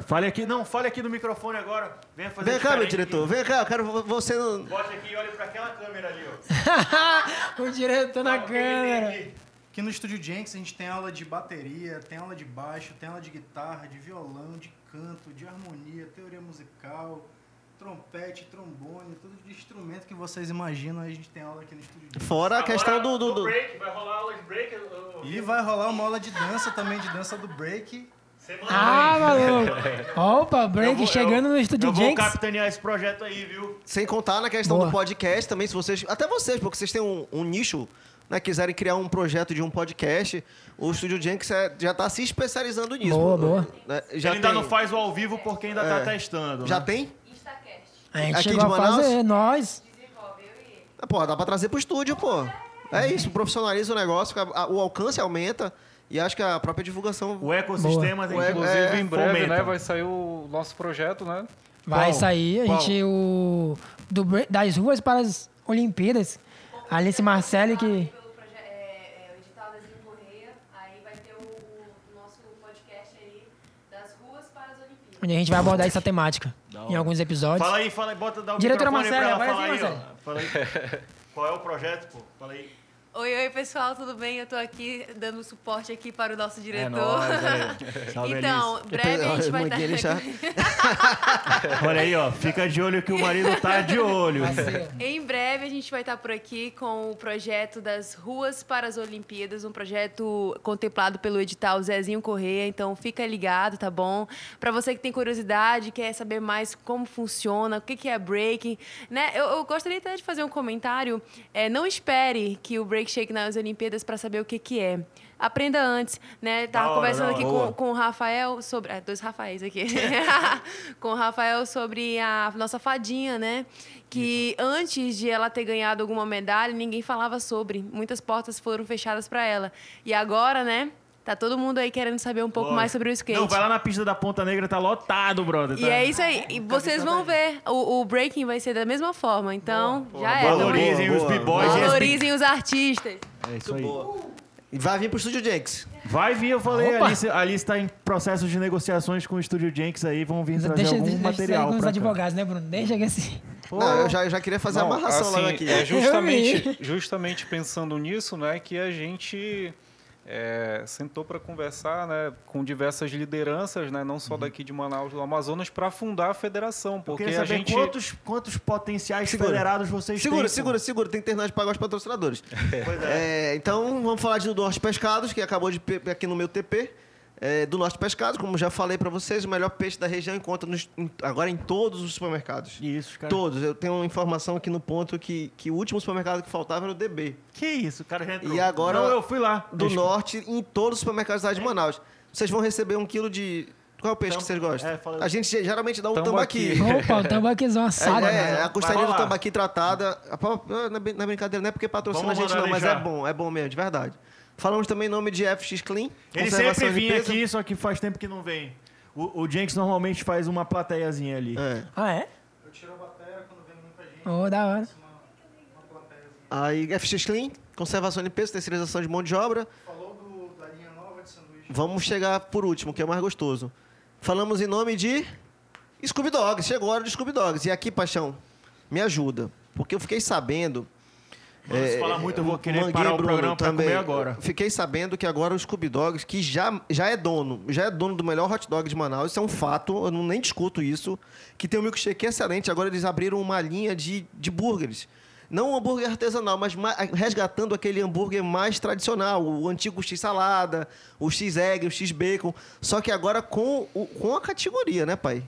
Fale aqui, não, fale aqui no microfone agora. Venha fazer Vem cá, meu diretor. Vem cá, eu quero vo- você no... aqui. Bote aqui e olhe pra aquela câmera ali, ó. o diretor na o câmera. aqui. Aqui no Estúdio Jenks a gente tem aula de bateria, tem aula de baixo, tem aula de guitarra, de violão, de canto, de harmonia, teoria musical, trompete, trombone, tudo de instrumento que vocês imaginam, a gente tem aula aqui no Estúdio Jenks. Fora a questão Agora, do... do, do- break, vai rolar aula de break. eu- E vai rolar uma aula de dança também, de dança do break. Semana Ah, aí. maluco. Opa, Eu break vou- chegando eu- no Estúdio Eu vou Jenks. capitanear esse projeto aí, viu? Sem contar na questão Boa. do podcast também, se vocês... Até vocês, porque vocês têm um, um nicho, né? Quiserem criar um projeto de um podcast, o Estúdio Jenks é- já tá se especializando nisso. Boa, boa. Né? Já Ele ainda tem- não faz o ao vivo porque ainda tá É. testando. Já né? tem? A gente Aqui chegou de a Manaus? fazer, nós. Ah, Pô, dá pra trazer pro estúdio, pô. É isso, profissionaliza o negócio, a- a- o alcance aumenta e acho que a própria divulgação. O ecossistema tem O eco- Inclusive, É, em breve, fomenta. né, vai sair o nosso projeto, né? Vai Qual? sair, a Qual? gente, o. Do, bre- das ruas para as Olimpíadas. Alice Marcelli que. Pelo proje- é, é, o edital da Correia, aí vai ter o, o nosso podcast aí das ruas para as Olimpíadas. Onde a gente vai abordar essa temática em alguns episódios. Fala aí, fala aí, bota o Diretora Marcela, pra ela aparece falar aí, aí, ó. Fala aí. Qual é o projeto, pô? Fala aí. Oi, oi, pessoal, tudo bem? Eu tô aqui dando suporte aqui para o nosso É diretor. nóis, aí. Salve, então, breve a gente vai estar... já- Olha aí, ó. Fica de olho que o marido tá de olho. Em breve a gente vai estar por aqui com o projeto das Ruas para as Olimpíadas, um projeto contemplado pelo edital Zezinho Correia, então fica ligado, tá bom? Para você que tem curiosidade, quer saber mais como funciona, o que que é breaking, né? Eu, eu gostaria até de fazer um comentário, é, não espere que o break chegue nas Olimpíadas para saber o que que é. Aprenda antes, né? Tava hora, conversando aqui com, com o Rafael sobre. É, dois Rafaéis aqui. com o Rafael sobre a nossa fadinha, né? Que antes de ela ter ganhado alguma medalha, ninguém falava sobre. Muitas portas foram fechadas para ela. E agora, né? Tá todo mundo aí querendo saber um pouco mais sobre o skate. Não, vai lá na pista da Ponta Negra, tá lotado, brother. E tá? é isso aí. E vocês vão ver. O, o breaking vai ser da mesma forma. Então, já é. Valorizem Boa, os boa. b-boys e Valorizem os artistas. É isso aí. E vai vir pro Estúdio Jenks. Vai vir, eu falei, Opa! a Alice, a Alice tá em processo de negociações com o Estúdio Jenks aí, vão vir trazer Deixa, algum deixa, material com os advogados, né, Bruno? Deixa que assim. Não, eu já, eu já queria fazer Não, a amarração assim, lá aqui. É justamente, justamente pensando nisso, né, que a gente é, sentou para conversar, né, com diversas lideranças, né, não só daqui de Manaus, do Amazonas, para fundar a federação, Eu porque queria a saber gente quantos, quantos potenciais Segura. federados vocês Segura, têm. segura, segura. Tem que terminar de pagar os patrocinadores. É, então, vamos falar de do Norte Pescados, que acabou de aqui no meu TP. É, do Norte Pescados, como já falei pra vocês, o melhor peixe da região encontra nos- em- agora em todos os supermercados. Isso, cara. Todos. Eu tenho uma informação aqui no ponto que, que o último supermercado que faltava era o DB. Que isso, o cara já entrou. E agora- Não, eu fui lá. Do Deixa- Norte, em todos os supermercados da cidade de Manaus. Vocês vão receber um quilo de. Qual é o peixe que vocês gostam? é, A gente geralmente dá um Tambaqui. tambaqui. Opa, o tambaquizão assado. É, né? é, a costaria do tambaqui tratada. a pau- Não é é brincadeira, não é porque patrocina Vamos a gente, não, mas é bom, é bom mesmo, de verdade. Falamos também em nome de FX Clean. Ele sempre vinha limpeza. aqui, só que faz tempo que não vem. O, o Jenks normalmente faz uma plateiazinha ali. É. Ah, é? Eu tiro a bateria quando vem muita gente. Ô, da hora. Uma, uma plateiazinha. Aí FX Clean, conservação e limpeza, terceirização de mão de obra. Falou do, da linha nova de sanduíche. Vamos chegar por último, que é o mais gostoso. Falamos em nome de Scooby Dogs. Chegou a hora de Scooby Dogs. E aqui, Paixão, me ajuda. Porque eu fiquei sabendo Mano, se falar muito, eu vou querer Manguei parar o Bruno programa pra comer agora. Fiquei sabendo que agora o Scooby Dogs, que já, já é dono, já é dono do melhor hot dog de Manaus, isso é um fato, eu não, nem discuto isso, que tem um milkshake excelente. Agora eles abriram uma linha de, de burgers. Não um hambúrguer artesanal, mas ma- resgatando aquele hambúrguer mais tradicional, o antigo X-salada, o X-egg, o X-bacon. Só que agora com, o- com a categoria, né, pai?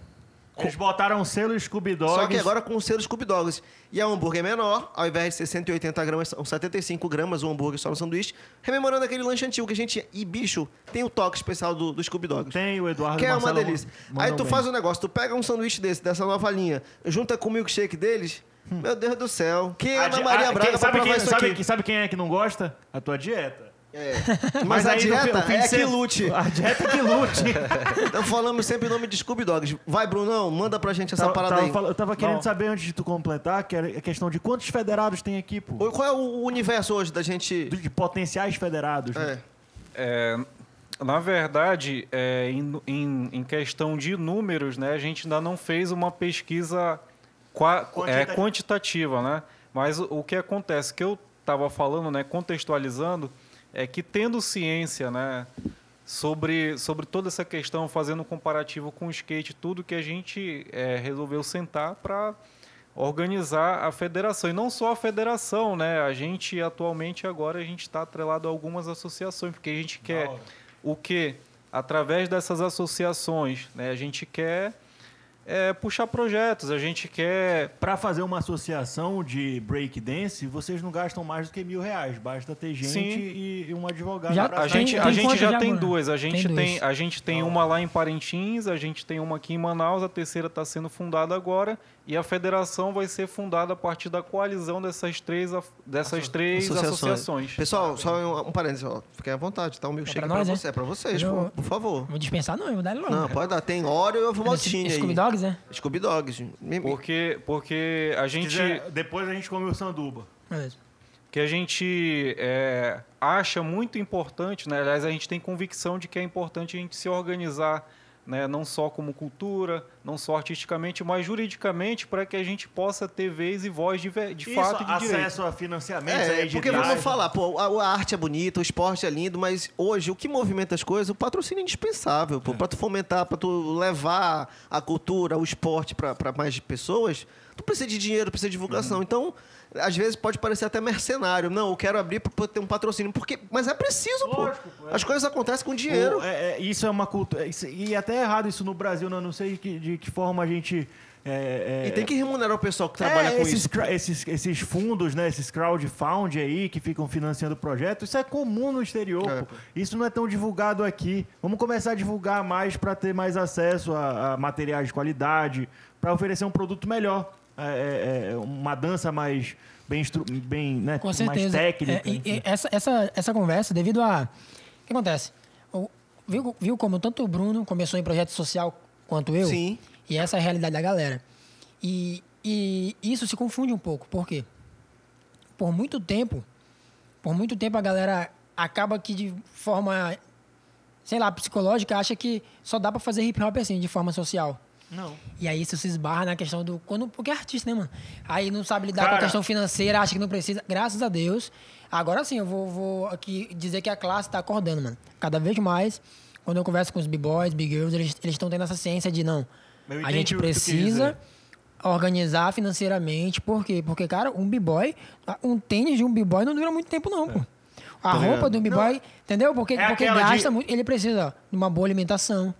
Eles botaram o selo Scooby Dogs. Só que agora com o selo Scooby Dogs. E é um hambúrguer menor, ao invés de ser 180 gramas, são 75 gramas o hambúrguer só no sanduíche. Rememorando aquele lanche antigo que a gente. E, bicho, tem o toque especial do, do Scooby Dogs. Tem o Eduardo Que é uma delícia. Aí tu bem. faz um negócio, tu pega um sanduíche desse, dessa nova linha, junta com o milkshake deles. Meu Deus do céu. Quem é A Ana Maria a- Braga quem- pra sabe quem, isso sabe, quem- sabe quem é que não gosta? A tua dieta. É. Mas, a aí, no dieta é que lute. A dieta é que lute. Então falamos sempre o nome de Scooby Dogs. Vai, Brunão, manda pra gente essa Tava- parada tava aí. fal- eu tava querendo Não. saber antes de tu completar, que era a questão de quantos federados tem aqui, pô? Qual é o universo hoje da gente. De, potenciais federados. né? É. É, na verdade, é, em, em- em questão de números, né, a gente ainda não fez uma pesquisa qua- é, Quantita- quantitativa, né? Mas o, o que acontece, que eu estava falando, né, contextualizando, é que tendo ciência, né, sobre, sobre toda essa questão, fazendo um comparativo com o skate, tudo que a gente é, resolveu sentar para organizar a federação. E não só a federação, né? A gente, atualmente, agora, a gente está atrelado a algumas associações, porque a gente quer o que? Através dessas associações, né? A gente quer é, puxar projetos, a gente quer... Para fazer uma associação de breakdance, vocês não gastam mais do que mil reais. Basta ter gente Sim. e, e um advogado. Já- pra A Tem- gente, tem a gente quantas já tem duas. A gente Tem tem, duas. a gente tem uma lá em Parintins, a gente tem uma aqui em Manaus, a terceira está sendo fundada agora e a federação vai ser fundada a partir da coalizão dessas três, dessas três associações. Pessoal, só um, um parênteses, ó. Fiquem à vontade, tá? O milkshake pra pra, nós, é? você, é pra vocês, Eu- por, por favor. Vou dispensar não, eu vou dar ele logo. Não, pode dar. Tem Oreo e ovo maltine aí. Scooby Dogs, né? Scooby Dogs. Porque, porque a gente... quiser, depois a gente come o sanduba. Beleza. que a gente é, acha muito importante, né? aliás, a gente tem convicção de que é importante a gente se organizar né, não só como cultura, não só artisticamente, mas juridicamente, para que a gente possa ter vez e voz de, de Isso, fato e de direito. acesso a financiamentos, É, porque vamos falar, pô, a, a arte é bonita, o esporte é lindo, mas hoje o que movimenta as coisas, o patrocínio é indispensável, pô, pra tu fomentar, pra tu levar a cultura, o esporte pra mais pessoas, tu precisa de dinheiro, precisa de divulgação. Uhum. Então, às vezes pode parecer até mercenário. Não, eu quero abrir poder ter um patrocínio, porque mas é preciso, Lógico, pô. pô, é. As coisas acontecem com dinheiro. Ou, é, é, isso é uma cultura. isso- E até é errado isso no Brasil, né? Não sei que- de que forma a gente. é, é, E tem que remunerar o pessoal que trabalha é, com esses, isso. Esses, esses fundos, né? Esses crowdfund aí que ficam financiando projetos, isso é comum no exterior. É, pô. Isso não é tão divulgado aqui. Vamos começar a divulgar mais para ter mais acesso a, a materiais de qualidade, para oferecer um produto melhor. É, é, é, uma dança mais bem, bem né, Com mais certeza. técnica. É, e- e essa, essa, essa conversa, devido a. O que acontece? O- viu, viu como tanto o Bruno começou em projeto social quanto eu? Sim. E essa é a realidade da galera. E, e isso se confunde um pouco. Por quê? Por muito tempo, por muito tempo a galera acaba que de forma, sei lá, psicológica, acha que só dá pra fazer hip hop assim, de forma social. Não. E aí isso se esbarra na questão do. Quando, porque é artista, né, mano? Aí não sabe lidar com Cara. a questão financeira, acha que não precisa. Graças a Deus. Agora sim, eu vou, vou aqui dizer que a classe tá acordando, mano. Cada vez mais, quando eu converso com os b-boys, b-girls, eles estão tendo essa ciência de não. Eu a gente precisa organizar financeiramente. Por quê? Porque, cara, um b-boy, um tênis de um b-boy não dura muito tempo, não, pô. A Tô roupa ligado. do b-boy, entendeu? Porque, É porque aquela de- gasta muito. Ele precisa de uma boa alimentação.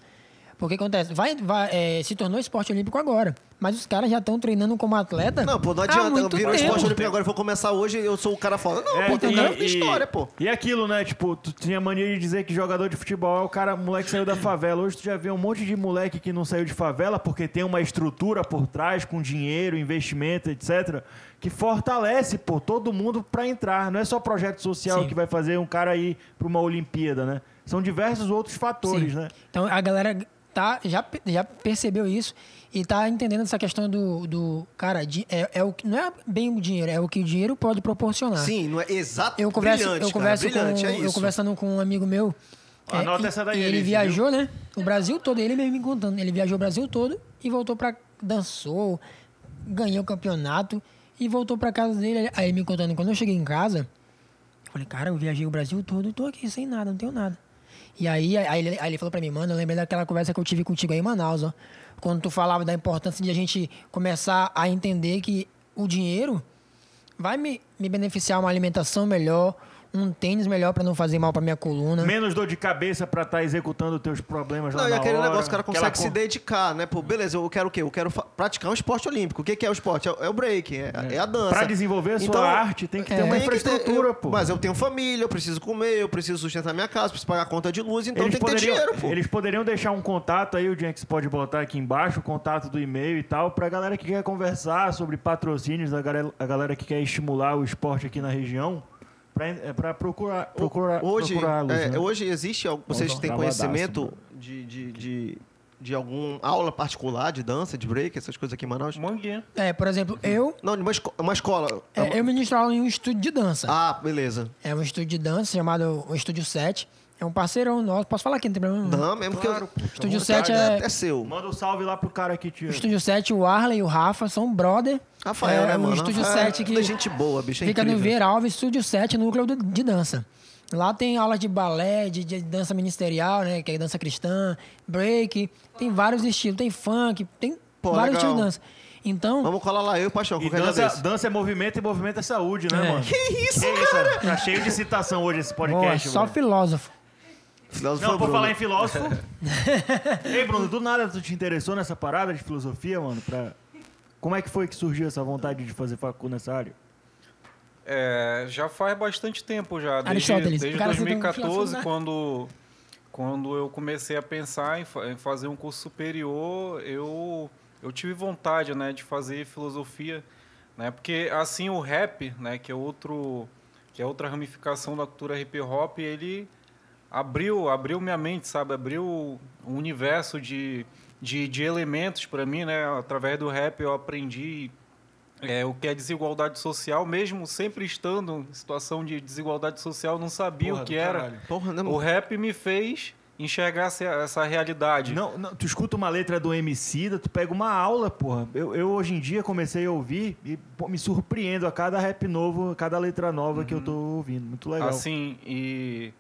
Porque acontece, vai, vai, é, se tornou esporte olímpico agora. Mas os caras já estão treinando como atleta. Não, pô, não adianta. Eu muito viro o tempo. esporte olímpico agora, eu vou começar hoje eu sou o cara foda. Não, É, pô, tem e- cara que tem e- história, pô. E aquilo, né? Tipo, tu tinha mania de dizer que jogador de futebol é o cara, moleque que saiu da favela. Hoje tu já vê um monte de moleque que não saiu de favela porque tem uma estrutura por trás, com dinheiro, investimento, etc. Que fortalece, pô, todo mundo pra entrar. Não é só projeto social Sim. que vai fazer um cara ir pra uma Olimpíada, né? São diversos outros fatores, Sim. né? Então a galera tá, já, já percebeu isso e tá entendendo essa questão do. do cara, di- é, é o, que- não é bem o dinheiro, é o que o dinheiro pode proporcionar. Sim, não é exato. Eu converso, brilhante, eu converso cara, brilhante, com, é isso. eu conversando com um amigo meu. é, Anota e- essa daí, ele Alice, viajou, né? O Brasil todo, ele mesmo me contando. Ele viajou o Brasil todo e voltou pra. dançou, ganhou o campeonato e voltou pra casa dele. Aí ele me contando, quando eu cheguei em casa, eu falei, cara, eu viajei o Brasil todo e tô aqui sem nada, não tenho nada. E aí, aí, ele, aí ele falou pra mim, mano, eu lembrei daquela conversa que eu tive contigo aí em Manaus, ó. Quando tu falava da importância de a gente começar a entender que o dinheiro vai me, me beneficiar uma alimentação melhor, um tênis melhor pra não fazer mal pra minha coluna. Menos dor de cabeça pra estar executando teus problemas lá Não, e na aquele hora. negócio, o cara consegue se dedicar, né? Pô, beleza, eu quero o quê? Eu quero praticar um esporte olímpico. O que que é o esporte? É, é o break, é, é a dança. Pra desenvolver a sua Então, arte, tem que ter é, uma ter- infraestrutura, eu- pô. Mas eu tenho família, eu preciso comer, eu preciso sustentar minha casa, preciso pagar a conta de luz, então eles, tem que ter dinheiro, pô. eles poderiam deixar um contato aí, o Jenks pode botar aqui embaixo, o contato do e-mail e tal, pra galera que quer conversar sobre patrocínios, a galera, a galera que quer estimular o esporte aqui na região, pra, é, procurar, procurar, hoje, é, né? hoje existe, vocês têm conhecimento de, de, de, de alguma aula particular de dança, de break, essas coisas aqui em Manaus? Manguinha. É, por exemplo, eu, Não, de uma, esco- uma escola. é, eu ministro aula em um estúdio de dança. Ah, beleza. É um estúdio de dança chamado o Estúdio 7. É um parceirão nosso. Posso falar aqui, não tem problema nenhum. Não, mesmo Claro, que eu... Estúdio o 7 cara é- é seu. Manda um salve lá pro cara que te... O Estúdio 7, o Arley e o Rafa são brother. Rafael, é, né, o mano? Estúdio Rafael 7 que é gente boa, bicho, é fica no incrível. Ver Alves, Estúdio 7, núcleo do- de dança. Lá tem aulas de balé, de, de dança ministerial, né? Que é dança cristã, break. Tem vários estilos. Tem funk, tem Pô, vários legal. estilos de dança. Então, Vamos colar lá, eu e o Paixão, E dança, dança é movimento e movimento é saúde, né, É. mano? Que isso, Que cara? Tá cheio de citação hoje esse boa, podcast. só mano. filósofo. Filósofo Não, por Bruno. falar em filósofo. Ei, Bruno, do nada tu te interessou nessa parada de filosofia, mano? Pra... Como é que foi que surgiu essa vontade de fazer facul nessa área? É, já faz bastante tempo já, desde, desde o cara senta um 2014, filósofo, quando, quando eu comecei a pensar em, em fazer um curso superior, eu, eu tive vontade né, de fazer filosofia, né, porque assim o rap, né, que é outro que é outra ramificação da cultura hip hop, ele abriu abriu minha mente, sabe, abriu um universo de, de, de elementos para mim, né, através do rap eu aprendi é, o que é desigualdade social, mesmo sempre estando em situação de desigualdade social, não sabia Porra o que era. Porra, né, O mano? rap me fez enxergar essa, realidade. Não, não, tu escuta uma letra do Emicida, tu pega uma aula, porra. Eu, eu hoje em dia comecei a ouvir e pô, me surpreendo a cada rap novo, a cada letra nova que eu tô ouvindo. Muito legal. Assim, e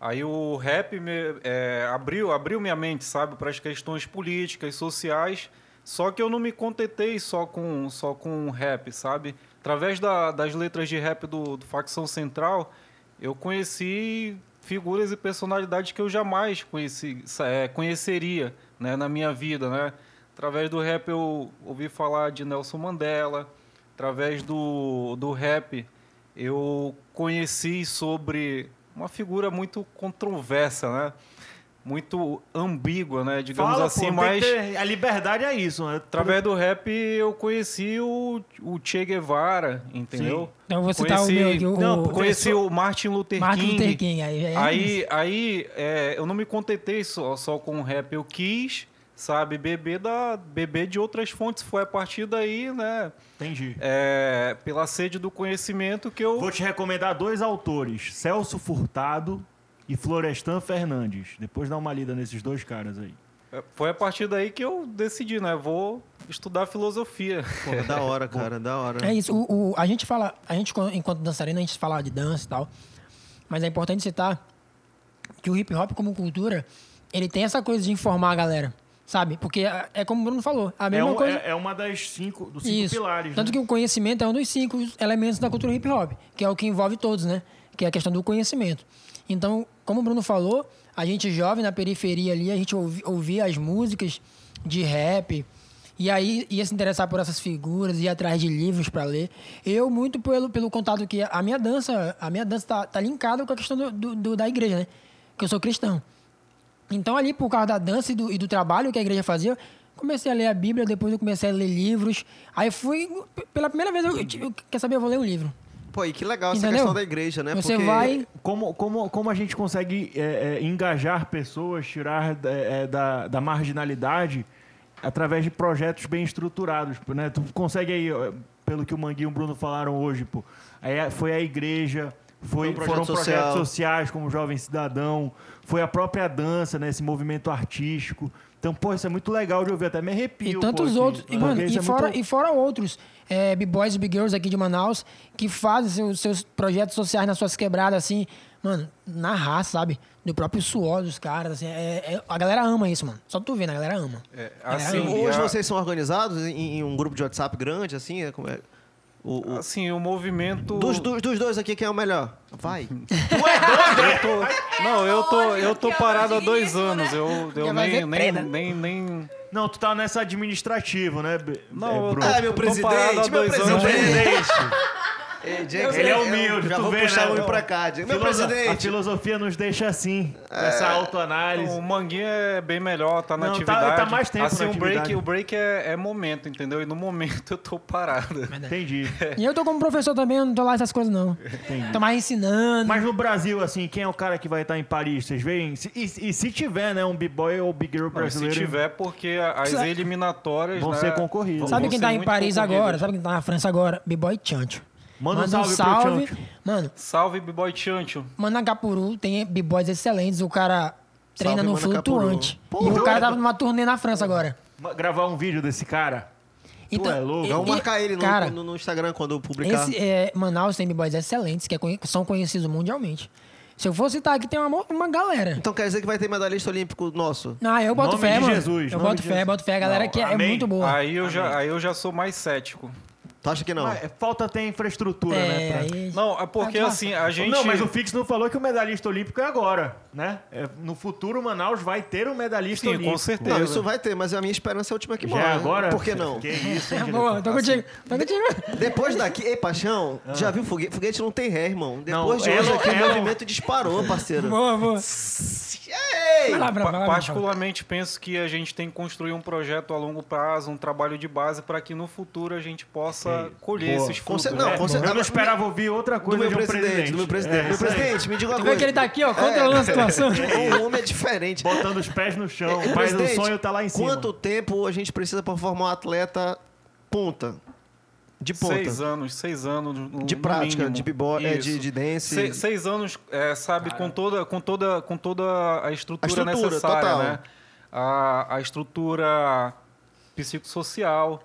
aí o rap me, é, abriu, abriu minha mente, sabe, para as questões políticas, sociais. Só que eu não me contentei só com só com rap, sabe? Através da- das letras de rap do, do Facção Central, eu conheci figuras e personalidades que eu jamais conheci, é, conheceria né, na minha vida, né? Através do rap eu ouvi falar de Nelson Mandela, através do, do rap eu conheci sobre uma figura muito controversa, né? Muito ambígua, né? Digamos Fala, assim, pô, mas ter- a liberdade é isso, né? através do rap eu conheci o, o Che Guevara, entendeu? Então eu vou citar o Conheci- meu o, não, Conheci o Martin Luther Martin King. Luther King. Aí, é Aí, aí é, eu não me contentei só, só com o rap. Eu quis, sabe, beber, da, beber de outras fontes. Foi a partir daí, né, Entendi. é, pela sede do conhecimento que eu... Vou te recomendar dois autores, Celso Furtado e Florestan Fernandes. Depois dá uma lida nesses dois caras aí. é, Foi a partir daí que eu decidi, né, vou estudar filosofia. Pô, da hora, cara, da hora. É isso. O, o- a gente fala, a gente enquanto dançarina, a gente fala de dança e tal. Mas é importante citar que o hip hop como cultura, ele tem essa coisa de informar a galera, sabe? Porque é, é como o Bruno falou, a É, mesma um- coisa. é- é uma das cinco, dos cinco Isso. pilares. Tanto né? que o conhecimento é um dos cinco elementos da cultura hip hop, que é o que envolve todos, né? Que é a questão do conhecimento. Então, como o Bruno falou, a gente jovem na periferia ali, a gente ouvi- ouvia as músicas de rap, e aí ia se interessar por essas figuras, ia atrás de livros para ler. Eu, muito pelo, pelo contato que a minha dança, a minha dança tá, tá linkada com a questão do, do- do- da igreja, né? Que eu sou cristão. Então, ali, por causa da dança e do, e do trabalho que a igreja fazia, comecei a ler a Bíblia, depois eu comecei a ler livros. Aí fui, pela primeira vez, eu, eu, eu- quer saber, eu vou ler um livro. Pô, e que legal essa Entendeu? questão da igreja, né? Você Porque vai. Como, como, como a gente consegue é, é, engajar pessoas, tirar é, é, da, da marginalidade através de projetos bem estruturados, né? Tu consegue aí, pelo que o Manguinho e o Bruno falaram hoje, pô, aí é- foi a igreja, foi, Foi um projeto foram social. projetos sociais como Jovem Cidadão, foi a própria dança, né? Esse movimento artístico. Então, pô, isso é muito legal de ouvir, até me arrepio. E pô, tantos aqui, outros. E, mano, e, é fora, muito- e fora outros. É, B-Boys e B-Girls aqui de Manaus, que fazem seus, seus projetos sociais nas suas quebradas, assim, mano, na raça, sabe? Do próprio suor dos caras. Assim, é- é- a galera ama isso, mano. Só tu vendo, a galera ama. É, A galera assim, ama. e Hoje vocês são organizados em, em um grupo de WhatsApp grande, assim? É, como é? O, o- Assim, o movimento... dos, dos, dos dois aqui, quem é o melhor? Vai. Eu tô- não, eu tô, eu tô parado há dois disso, anos. né? Eu, eu nem, nem, nem, nem... Não, tu tá nessa administrativo, né, Não, é, Bruno? tô- Ah, meu presidente, meu anos. Presidente. Ei, Jackson, Ele é humilde, Já tu vou vê, puxar né? um pra cá. Meu Filoso- A presidente. filosofia nos deixa assim, essa autoanálise. O Manguinho é bem melhor, tá na Não, tá- atividade. tá mais tempo assim, na o break, atividade. o break é, é momento, entendeu? E no momento eu tô parado. Entendi. E eu tô como professor também, eu não tô lá essas coisas, não. Entendi. Tô mais ensinando. Mas no Brasil, assim, quem é o cara que vai estar em Paris? Vocês veem? E, e se tiver, né, um b-boy ou big girl Não, se brasileiro, tiver, porque as eliminatórias vão né, ser concorridos. vão- Sabe quem tá em Paris concorridas. agora? Sabe quem tá na França agora? B-Boy Chancho. Manda um Manda salve pro Chancho. Mano, Salve, B-Boy Chancho. Manacapuru tem b-boys excelentes. O cara treina Salve, no flutuante. e o cara tava numa turnê na França agora. Gravar um vídeo desse cara. Então, é louco. Vamos marcar ele no, cara, no, no Instagram quando eu publicar. Esse, é, Manaus tem b-boys excelentes, que é são conhecidos mundialmente. Se eu for citar aqui, tem uma, uma galera. Então quer dizer que vai ter medalhista olímpico nosso? Ah, eu boto Nome fé, de mano. Jesus, eu nome boto de fé, Jesus. boto fé. A galera Não, que é muito boa. Aí eu, já, aí eu já sou mais cético. Tu acha que não? Mas, é, falta ter infraestrutura, é, né? pra- aí... Não, é porque Ah, assim, a gente... Não, mas o Fix não falou que o medalhista olímpico é agora, né? É, no futuro, Manaus vai ter um medalhista Sim, olímpico. com certeza. Não, isso vai ter, mas a minha esperança é a última que Já morre. é agora? Por que não? Que isso, hein, É boa, tô contigo. Tô contigo. Depois daqui, ei, Paixão, já viu foguete? Foguete não tem ré, irmão. Não, Depois de hoje aqui o movimento disparou, parceiro. Boa, boa. Ei! Vai lá, Bruno, Pa- vai lá, Bruno. particularmente penso que a gente tem que construir um projeto a longo prazo, um trabalho de base para que no futuro a gente possa colher Boa. esses Com frutos. cer- não, né? com cer- Eu não esperava ouvir outra Do coisa meu de um presidente, presidente. do meu presidente. É, meu presidente, me diga uma Tu coisa. vê que ele tá aqui, ó, controlando a situação. O homem é diferente. Botando os pés no chão. Ei, O do sonho tá lá em cima. Quanto tempo a gente precisa para formar um atleta ponta? De ponta. Seis anos, seis anos. No, De no prática, mínimo. de b-boy, é, de, de dance. Se- seis anos, é, sabe, com toda, com, toda, com toda a estrutura, A estrutura, necessária, total. né? A, a estrutura psicossocial,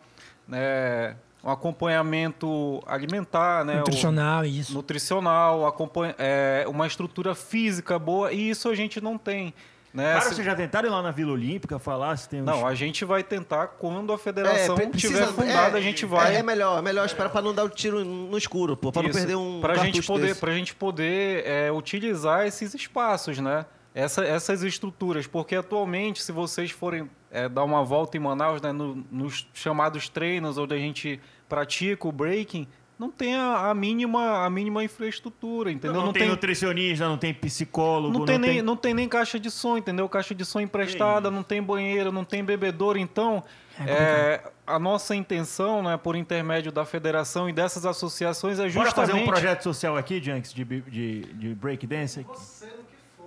né? Um acompanhamento alimentar, né? O- Nutricional, isso. nutricional, acompanha, é, uma estrutura física boa, e isso a gente não tem. Né? Cara, Se- vocês já tentaram ir lá na Vila Olímpica falar se tem uns... Não, a gente vai tentar quando a federação pre- precisa- tiver fundada, é, a gente vai. É, é melhor, é melhor esperar pra não dar o tiro no escuro, pô. Pra não perder um pra gente poder desse. pra gente poder é, utilizar esses espaços né Essa- essas estruturas porque atualmente se vocês forem é, dar uma volta em Manaus né, no- nos chamados treinos onde a gente pratica o breaking não tem a, a mínima a mínima infraestrutura entendeu Não, tem, nutricionista, não tem psicólogo, não tem, nem, não tem nem caixa de som, entendeu? Caixa de som emprestada, não tem banheiro, não tem bebedouro. Então, é, a nossa intenção, né, por intermédio da federação e dessas associações, é Bora justamente, fazer um projeto social aqui, Junks, de, de, de breakdance?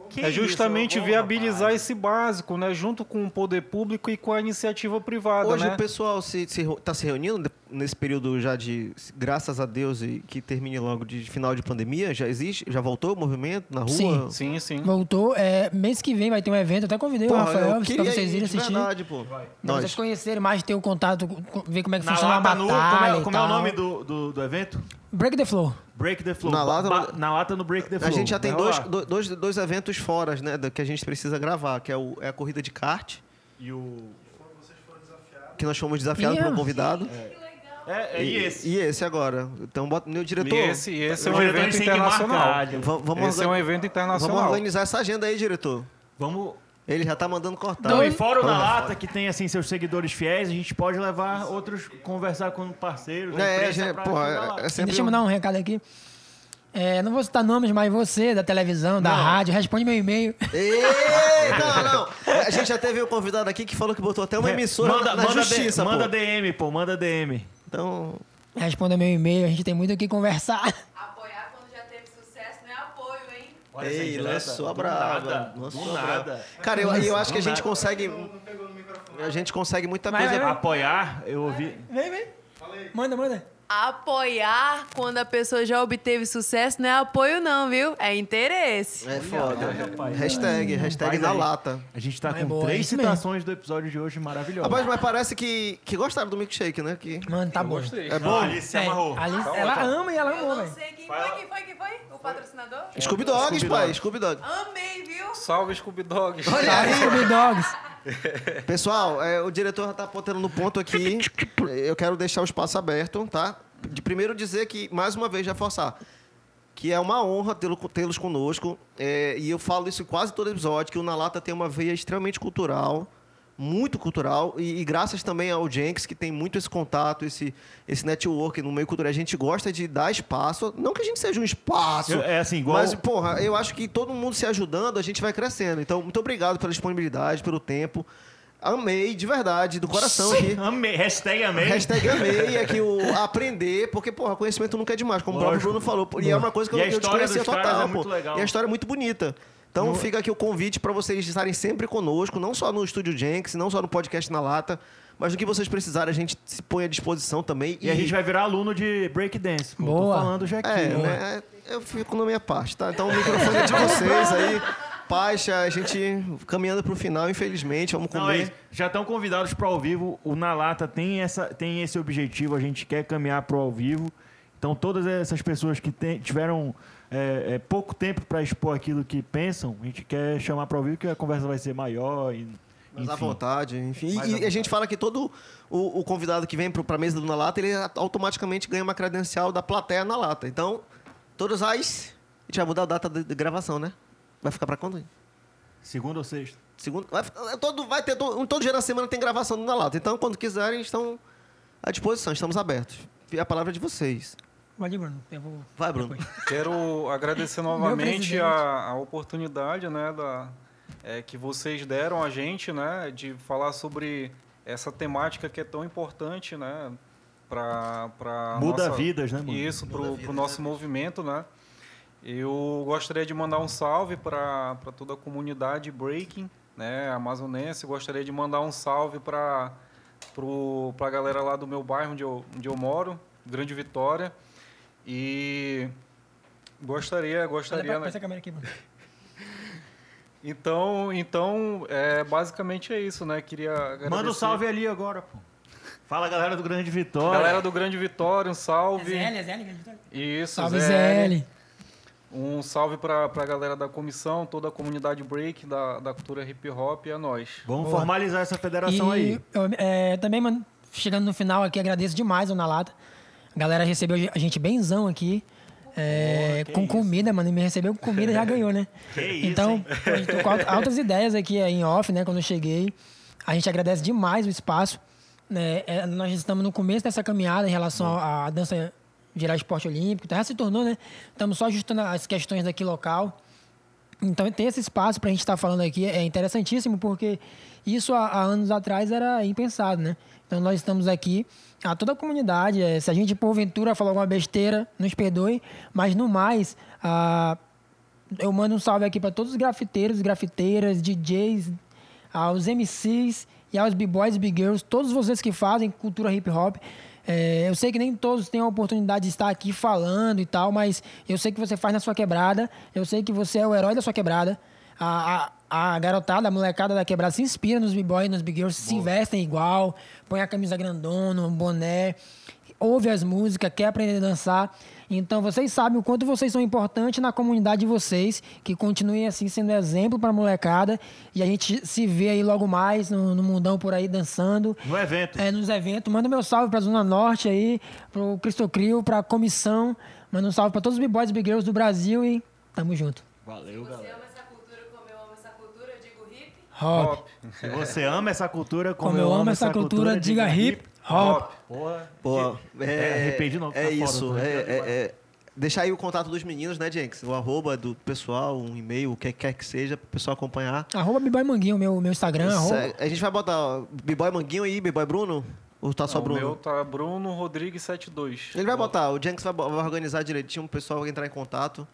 Que é isso, justamente bom, viabilizar rapaz. esse básico, né, junto com o poder público e com a iniciativa privada, Hoje né? o pessoal se, se, tá se reunindo nesse período já de, graças a Deus, e que termine logo de final de pandemia, já existe? Já voltou o movimento na rua? Sim. Sim, sim. Voltou. É, mês que vem vai ter um evento. Até convidei Porra, o Rafael queria vocês ir, irem de assistir. verdade, pô. Pra Nós. vocês conhecerem mais, ter o contato, com- ver como é que Na funciona a lata batalha nu, como é, como é o nome do, do, do evento? Break the Flow. Break the Flow. Na lata- Ba- na lata no Break the Flow. A gente já tem dois, dois, dois eventos fora, né, que a gente precisa gravar, que é, o, é a corrida de kart, E o... que nós fomos desafiados Yeah. um convidado. É, é, e esse? E esse agora. Então, bota, meu E diretor, esse, e esse é O um evento internacional. marcar. va- vamos, Esse é um evento vamos internacional. organizar essa agenda aí, diretor. Vamos... Ele já tá mandando cortar. Não, e fora o na lata, que tem assim seus seguidores fiéis, a gente pode levar outros, conversar com parceiros, da É, pô, ajudar é, lá. é sempre... Deixa eu mandar um recado aqui. É, não vou citar nomes, mas você, da televisão, da Não. rádio, responde meu e-mail. Ei, não, não. A gente já teve um convidado aqui que falou que botou até uma emissora É, manda, na, na manda justiça, D- manda pô. DM, pô, manda DM. Então, Responda meu e-mail, a gente tem muito o que conversar. Apoiar quando já teve sucesso não é apoio, hein? ei, lançou a brava. Do lançou a nada. brava. Cara, eu, eu acho que a gente nada. consegue... Não pegou no microfone. A gente consegue muita Vai, coisa... vai, vai. Apoiar, eu ouvi. Vem, vem. Manda, manda. Apoiar quando a pessoa já obteve sucesso não é apoio, não, viu? É interesse. É foda. rapaz. Hashtag, hashtag Faz na aí. lata. A gente tá É com boa, é três mesmo. citações do episódio de hoje maravilhosas. Rapaz, mas parece que, que gostaram do milkshake, né? Que Mano, tá Eu bom. gostei. é bom. a Alice se É, amarrou. Alice, Tá ela ama e ela Eu amou, não velho. sei quem foi, quem foi, quem foi? O patrocinador? Scooby Dogs, Scooby pai. Scooby Dog. Amei, viu? Salve, Scooby Dogs. Tá, Scooby Dogs. Pessoal, é, o diretor já tá apontando no ponto aqui. Eu quero deixar o espaço aberto, tá? De primeiro dizer que, mais uma vez, reforçar. Que é uma honra tê-lo- tê-los conosco. é, e eu falo isso em quase todo episódio, que o Na Lata tem uma veia extremamente cultural, muito cultural, e, e graças também ao Jenks, que tem muito esse contato, esse, esse network no meio cultural. A gente gosta de dar espaço, não que a gente seja um espaço, Eu- é assim, igual- mas, porra, eu acho que todo mundo se ajudando, a gente vai crescendo. Então, muito obrigado pela disponibilidade, pelo tempo. Amei, de verdade, do coração aqui. Amei. Hashtag amei. Hashtag amei aqui o aprender, porque, porra, conhecimento nunca é demais, como o próprio Lógico. Bruno falou. E é uma coisa que eu, E a eu desconhecia total, é pô. muito legal. E a história é muito bonita. Então fica aqui o convite para vocês estarem sempre conosco, não só no Estúdio Jenks, não só no podcast na lata, mas no que vocês precisarem, a gente se põe à disposição também. E a gente vai virar aluno de breakdance. pô. Tô Boa. falando já aqui. É, ó. né? Eu fico na minha parte, tá? Então o microfone é de vocês aí. Paixa, a gente caminhando pro final, infelizmente, vamos Não, comer. é isso. já estão convidados para ao vivo. O Na Lata tem, essa, tem esse objetivo. A gente quer caminhar para o ao vivo. Então, todas essas pessoas que tem- tiveram é, é, pouco tempo para expor aquilo que pensam, a gente quer chamar para vivo que a conversa vai ser maior. E, Mas à vontade, enfim. Mais E, à e a gente fala que todo o, o convidado que vem para a mesa do Na Lata, ele automaticamente ganha uma credencial da plateia na lata. Então, todas as. A gente vai mudar a data de, de gravação, né? Vai ficar para quando? Segunda ou sexta? Segundo, vai, ficar- todo, vai ter. Todo, todo dia da semana tem gravação do Na Lata. Então, quando quiserem, estão à disposição, estamos abertos. E a palavra é de vocês. Pode ir, Bruno. Eu vou... Vai, Bruno. depois. Quero agradecer novamente a, a oportunidade né, da, é, que vocês deram a gente né, de falar sobre essa temática que é tão importante né, para Muda vidas, né, mano? Isso, para o nosso movimento. Né? Eu gostaria de mandar um salve para toda a comunidade breaking né, amazonense. Gostaria de mandar um salve para a galera lá do meu bairro onde eu, onde eu moro, Grande Vitória. E gostaria, gostaria. Olha pra né? câmera aqui, mano. Então, então é, basicamente é isso, né? Queria agradecer. Manda um salve ali agora, pô. Fala, galera do Grande Vitória. Galera do Grande Vitória, um salve. É ZL, é ZL, Grande Vitória. Isso, Salve, ZL. ZL. Um salve pra, pra galera da comissão, toda a comunidade break, da, da cultura hip hop e a nós. Vamos formalizar essa federação E aí. eu, é, também, mano, chegando no final aqui, agradeço demais o Na Lata. A galera recebeu a gente benzão aqui. é, que com isso. comida, mano. E me recebeu com comida já ganhou, né? Que isso, Então, gente tô com alt- altas ideias aqui é, em off, né? Quando eu cheguei. A gente agradece demais o espaço. né? É, nós estamos no começo dessa caminhada em relação à dança virar esporte olímpico. Então, já se tornou, né? Estamos só ajustando as questões daqui local. Então, ter esse espaço para a gente estar falando aqui é interessantíssimo, porque isso há, há anos atrás era impensado, né? Então, nós estamos aqui, a toda a comunidade, eh, se a gente, porventura, falar alguma besteira, nos perdoe, mas no mais, ah, eu mando um salve aqui para todos os grafiteiros, grafiteiras, DJs, aos MCs e aos B-Boys e B-Girls, todos vocês que fazem cultura hip hop. É, eu sei que nem todos têm a oportunidade de estar aqui falando e tal, mas eu sei que você faz na sua quebrada, eu sei que você é o herói da sua quebrada. A, a, a garotada, a molecada da quebrada se inspira nos B-Boys nos B-Girls, se vestem igual, põe a camisa grandona, um boné, ouve as músicas, quer aprender a dançar. Então, vocês sabem o quanto vocês são importantes na comunidade de vocês, que continuem assim sendo exemplo para a molecada. E a gente se vê aí logo mais no, no mundão por aí dançando. No evento. É, nos eventos. Manda meu salve pra Zona Norte aí, pro Cristocrio, pra comissão. Manda um salve pra todos os B-Boys e B-Girls do Brasil e tamo junto. Valeu, galera. ama essa cultura como eu amo essa cultura, eu digo hip. Hop. Se você ama essa cultura, como, Como eu amo essa cultura, diga hip hop. Porra. Pô, É, RP de novo, É tá foda, isso. tô é, arrepiado é, é. Deixar aí o contato dos meninos, né, Jenks? O arroba do pessoal, um e-mail, o que quer que seja, pro pessoal acompanhar. Arroba B-Boy Manguinho, meu, meu Instagram. Arroba, A gente vai botar ó, B-Boy Manguinho aí, B-Boy Bruno? Ou tá só Não, O Bruno? meu tá Bruno Rodrigues 72. Ele vai botar, o Jenks vai organizar direitinho, o pessoal vai entrar em contato.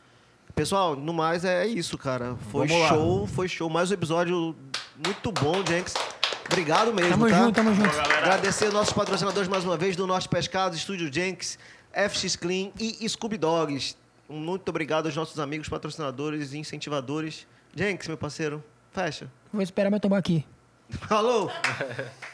Pessoal, no mais é isso, cara. Foi Vamos lá. show, foi show. Mais um episódio muito bom, Jenks. Obrigado mesmo, Tamo tá? junto, tamo junto. Agradecer nossos patrocinadores mais uma vez, do Norte Pescados, Estúdio Jenks, FX Clean e Scooby Dogs. Muito obrigado aos nossos amigos patrocinadores e incentivadores. Jenks, meu parceiro, fecha. Vou esperar meu tomar aqui. Falou!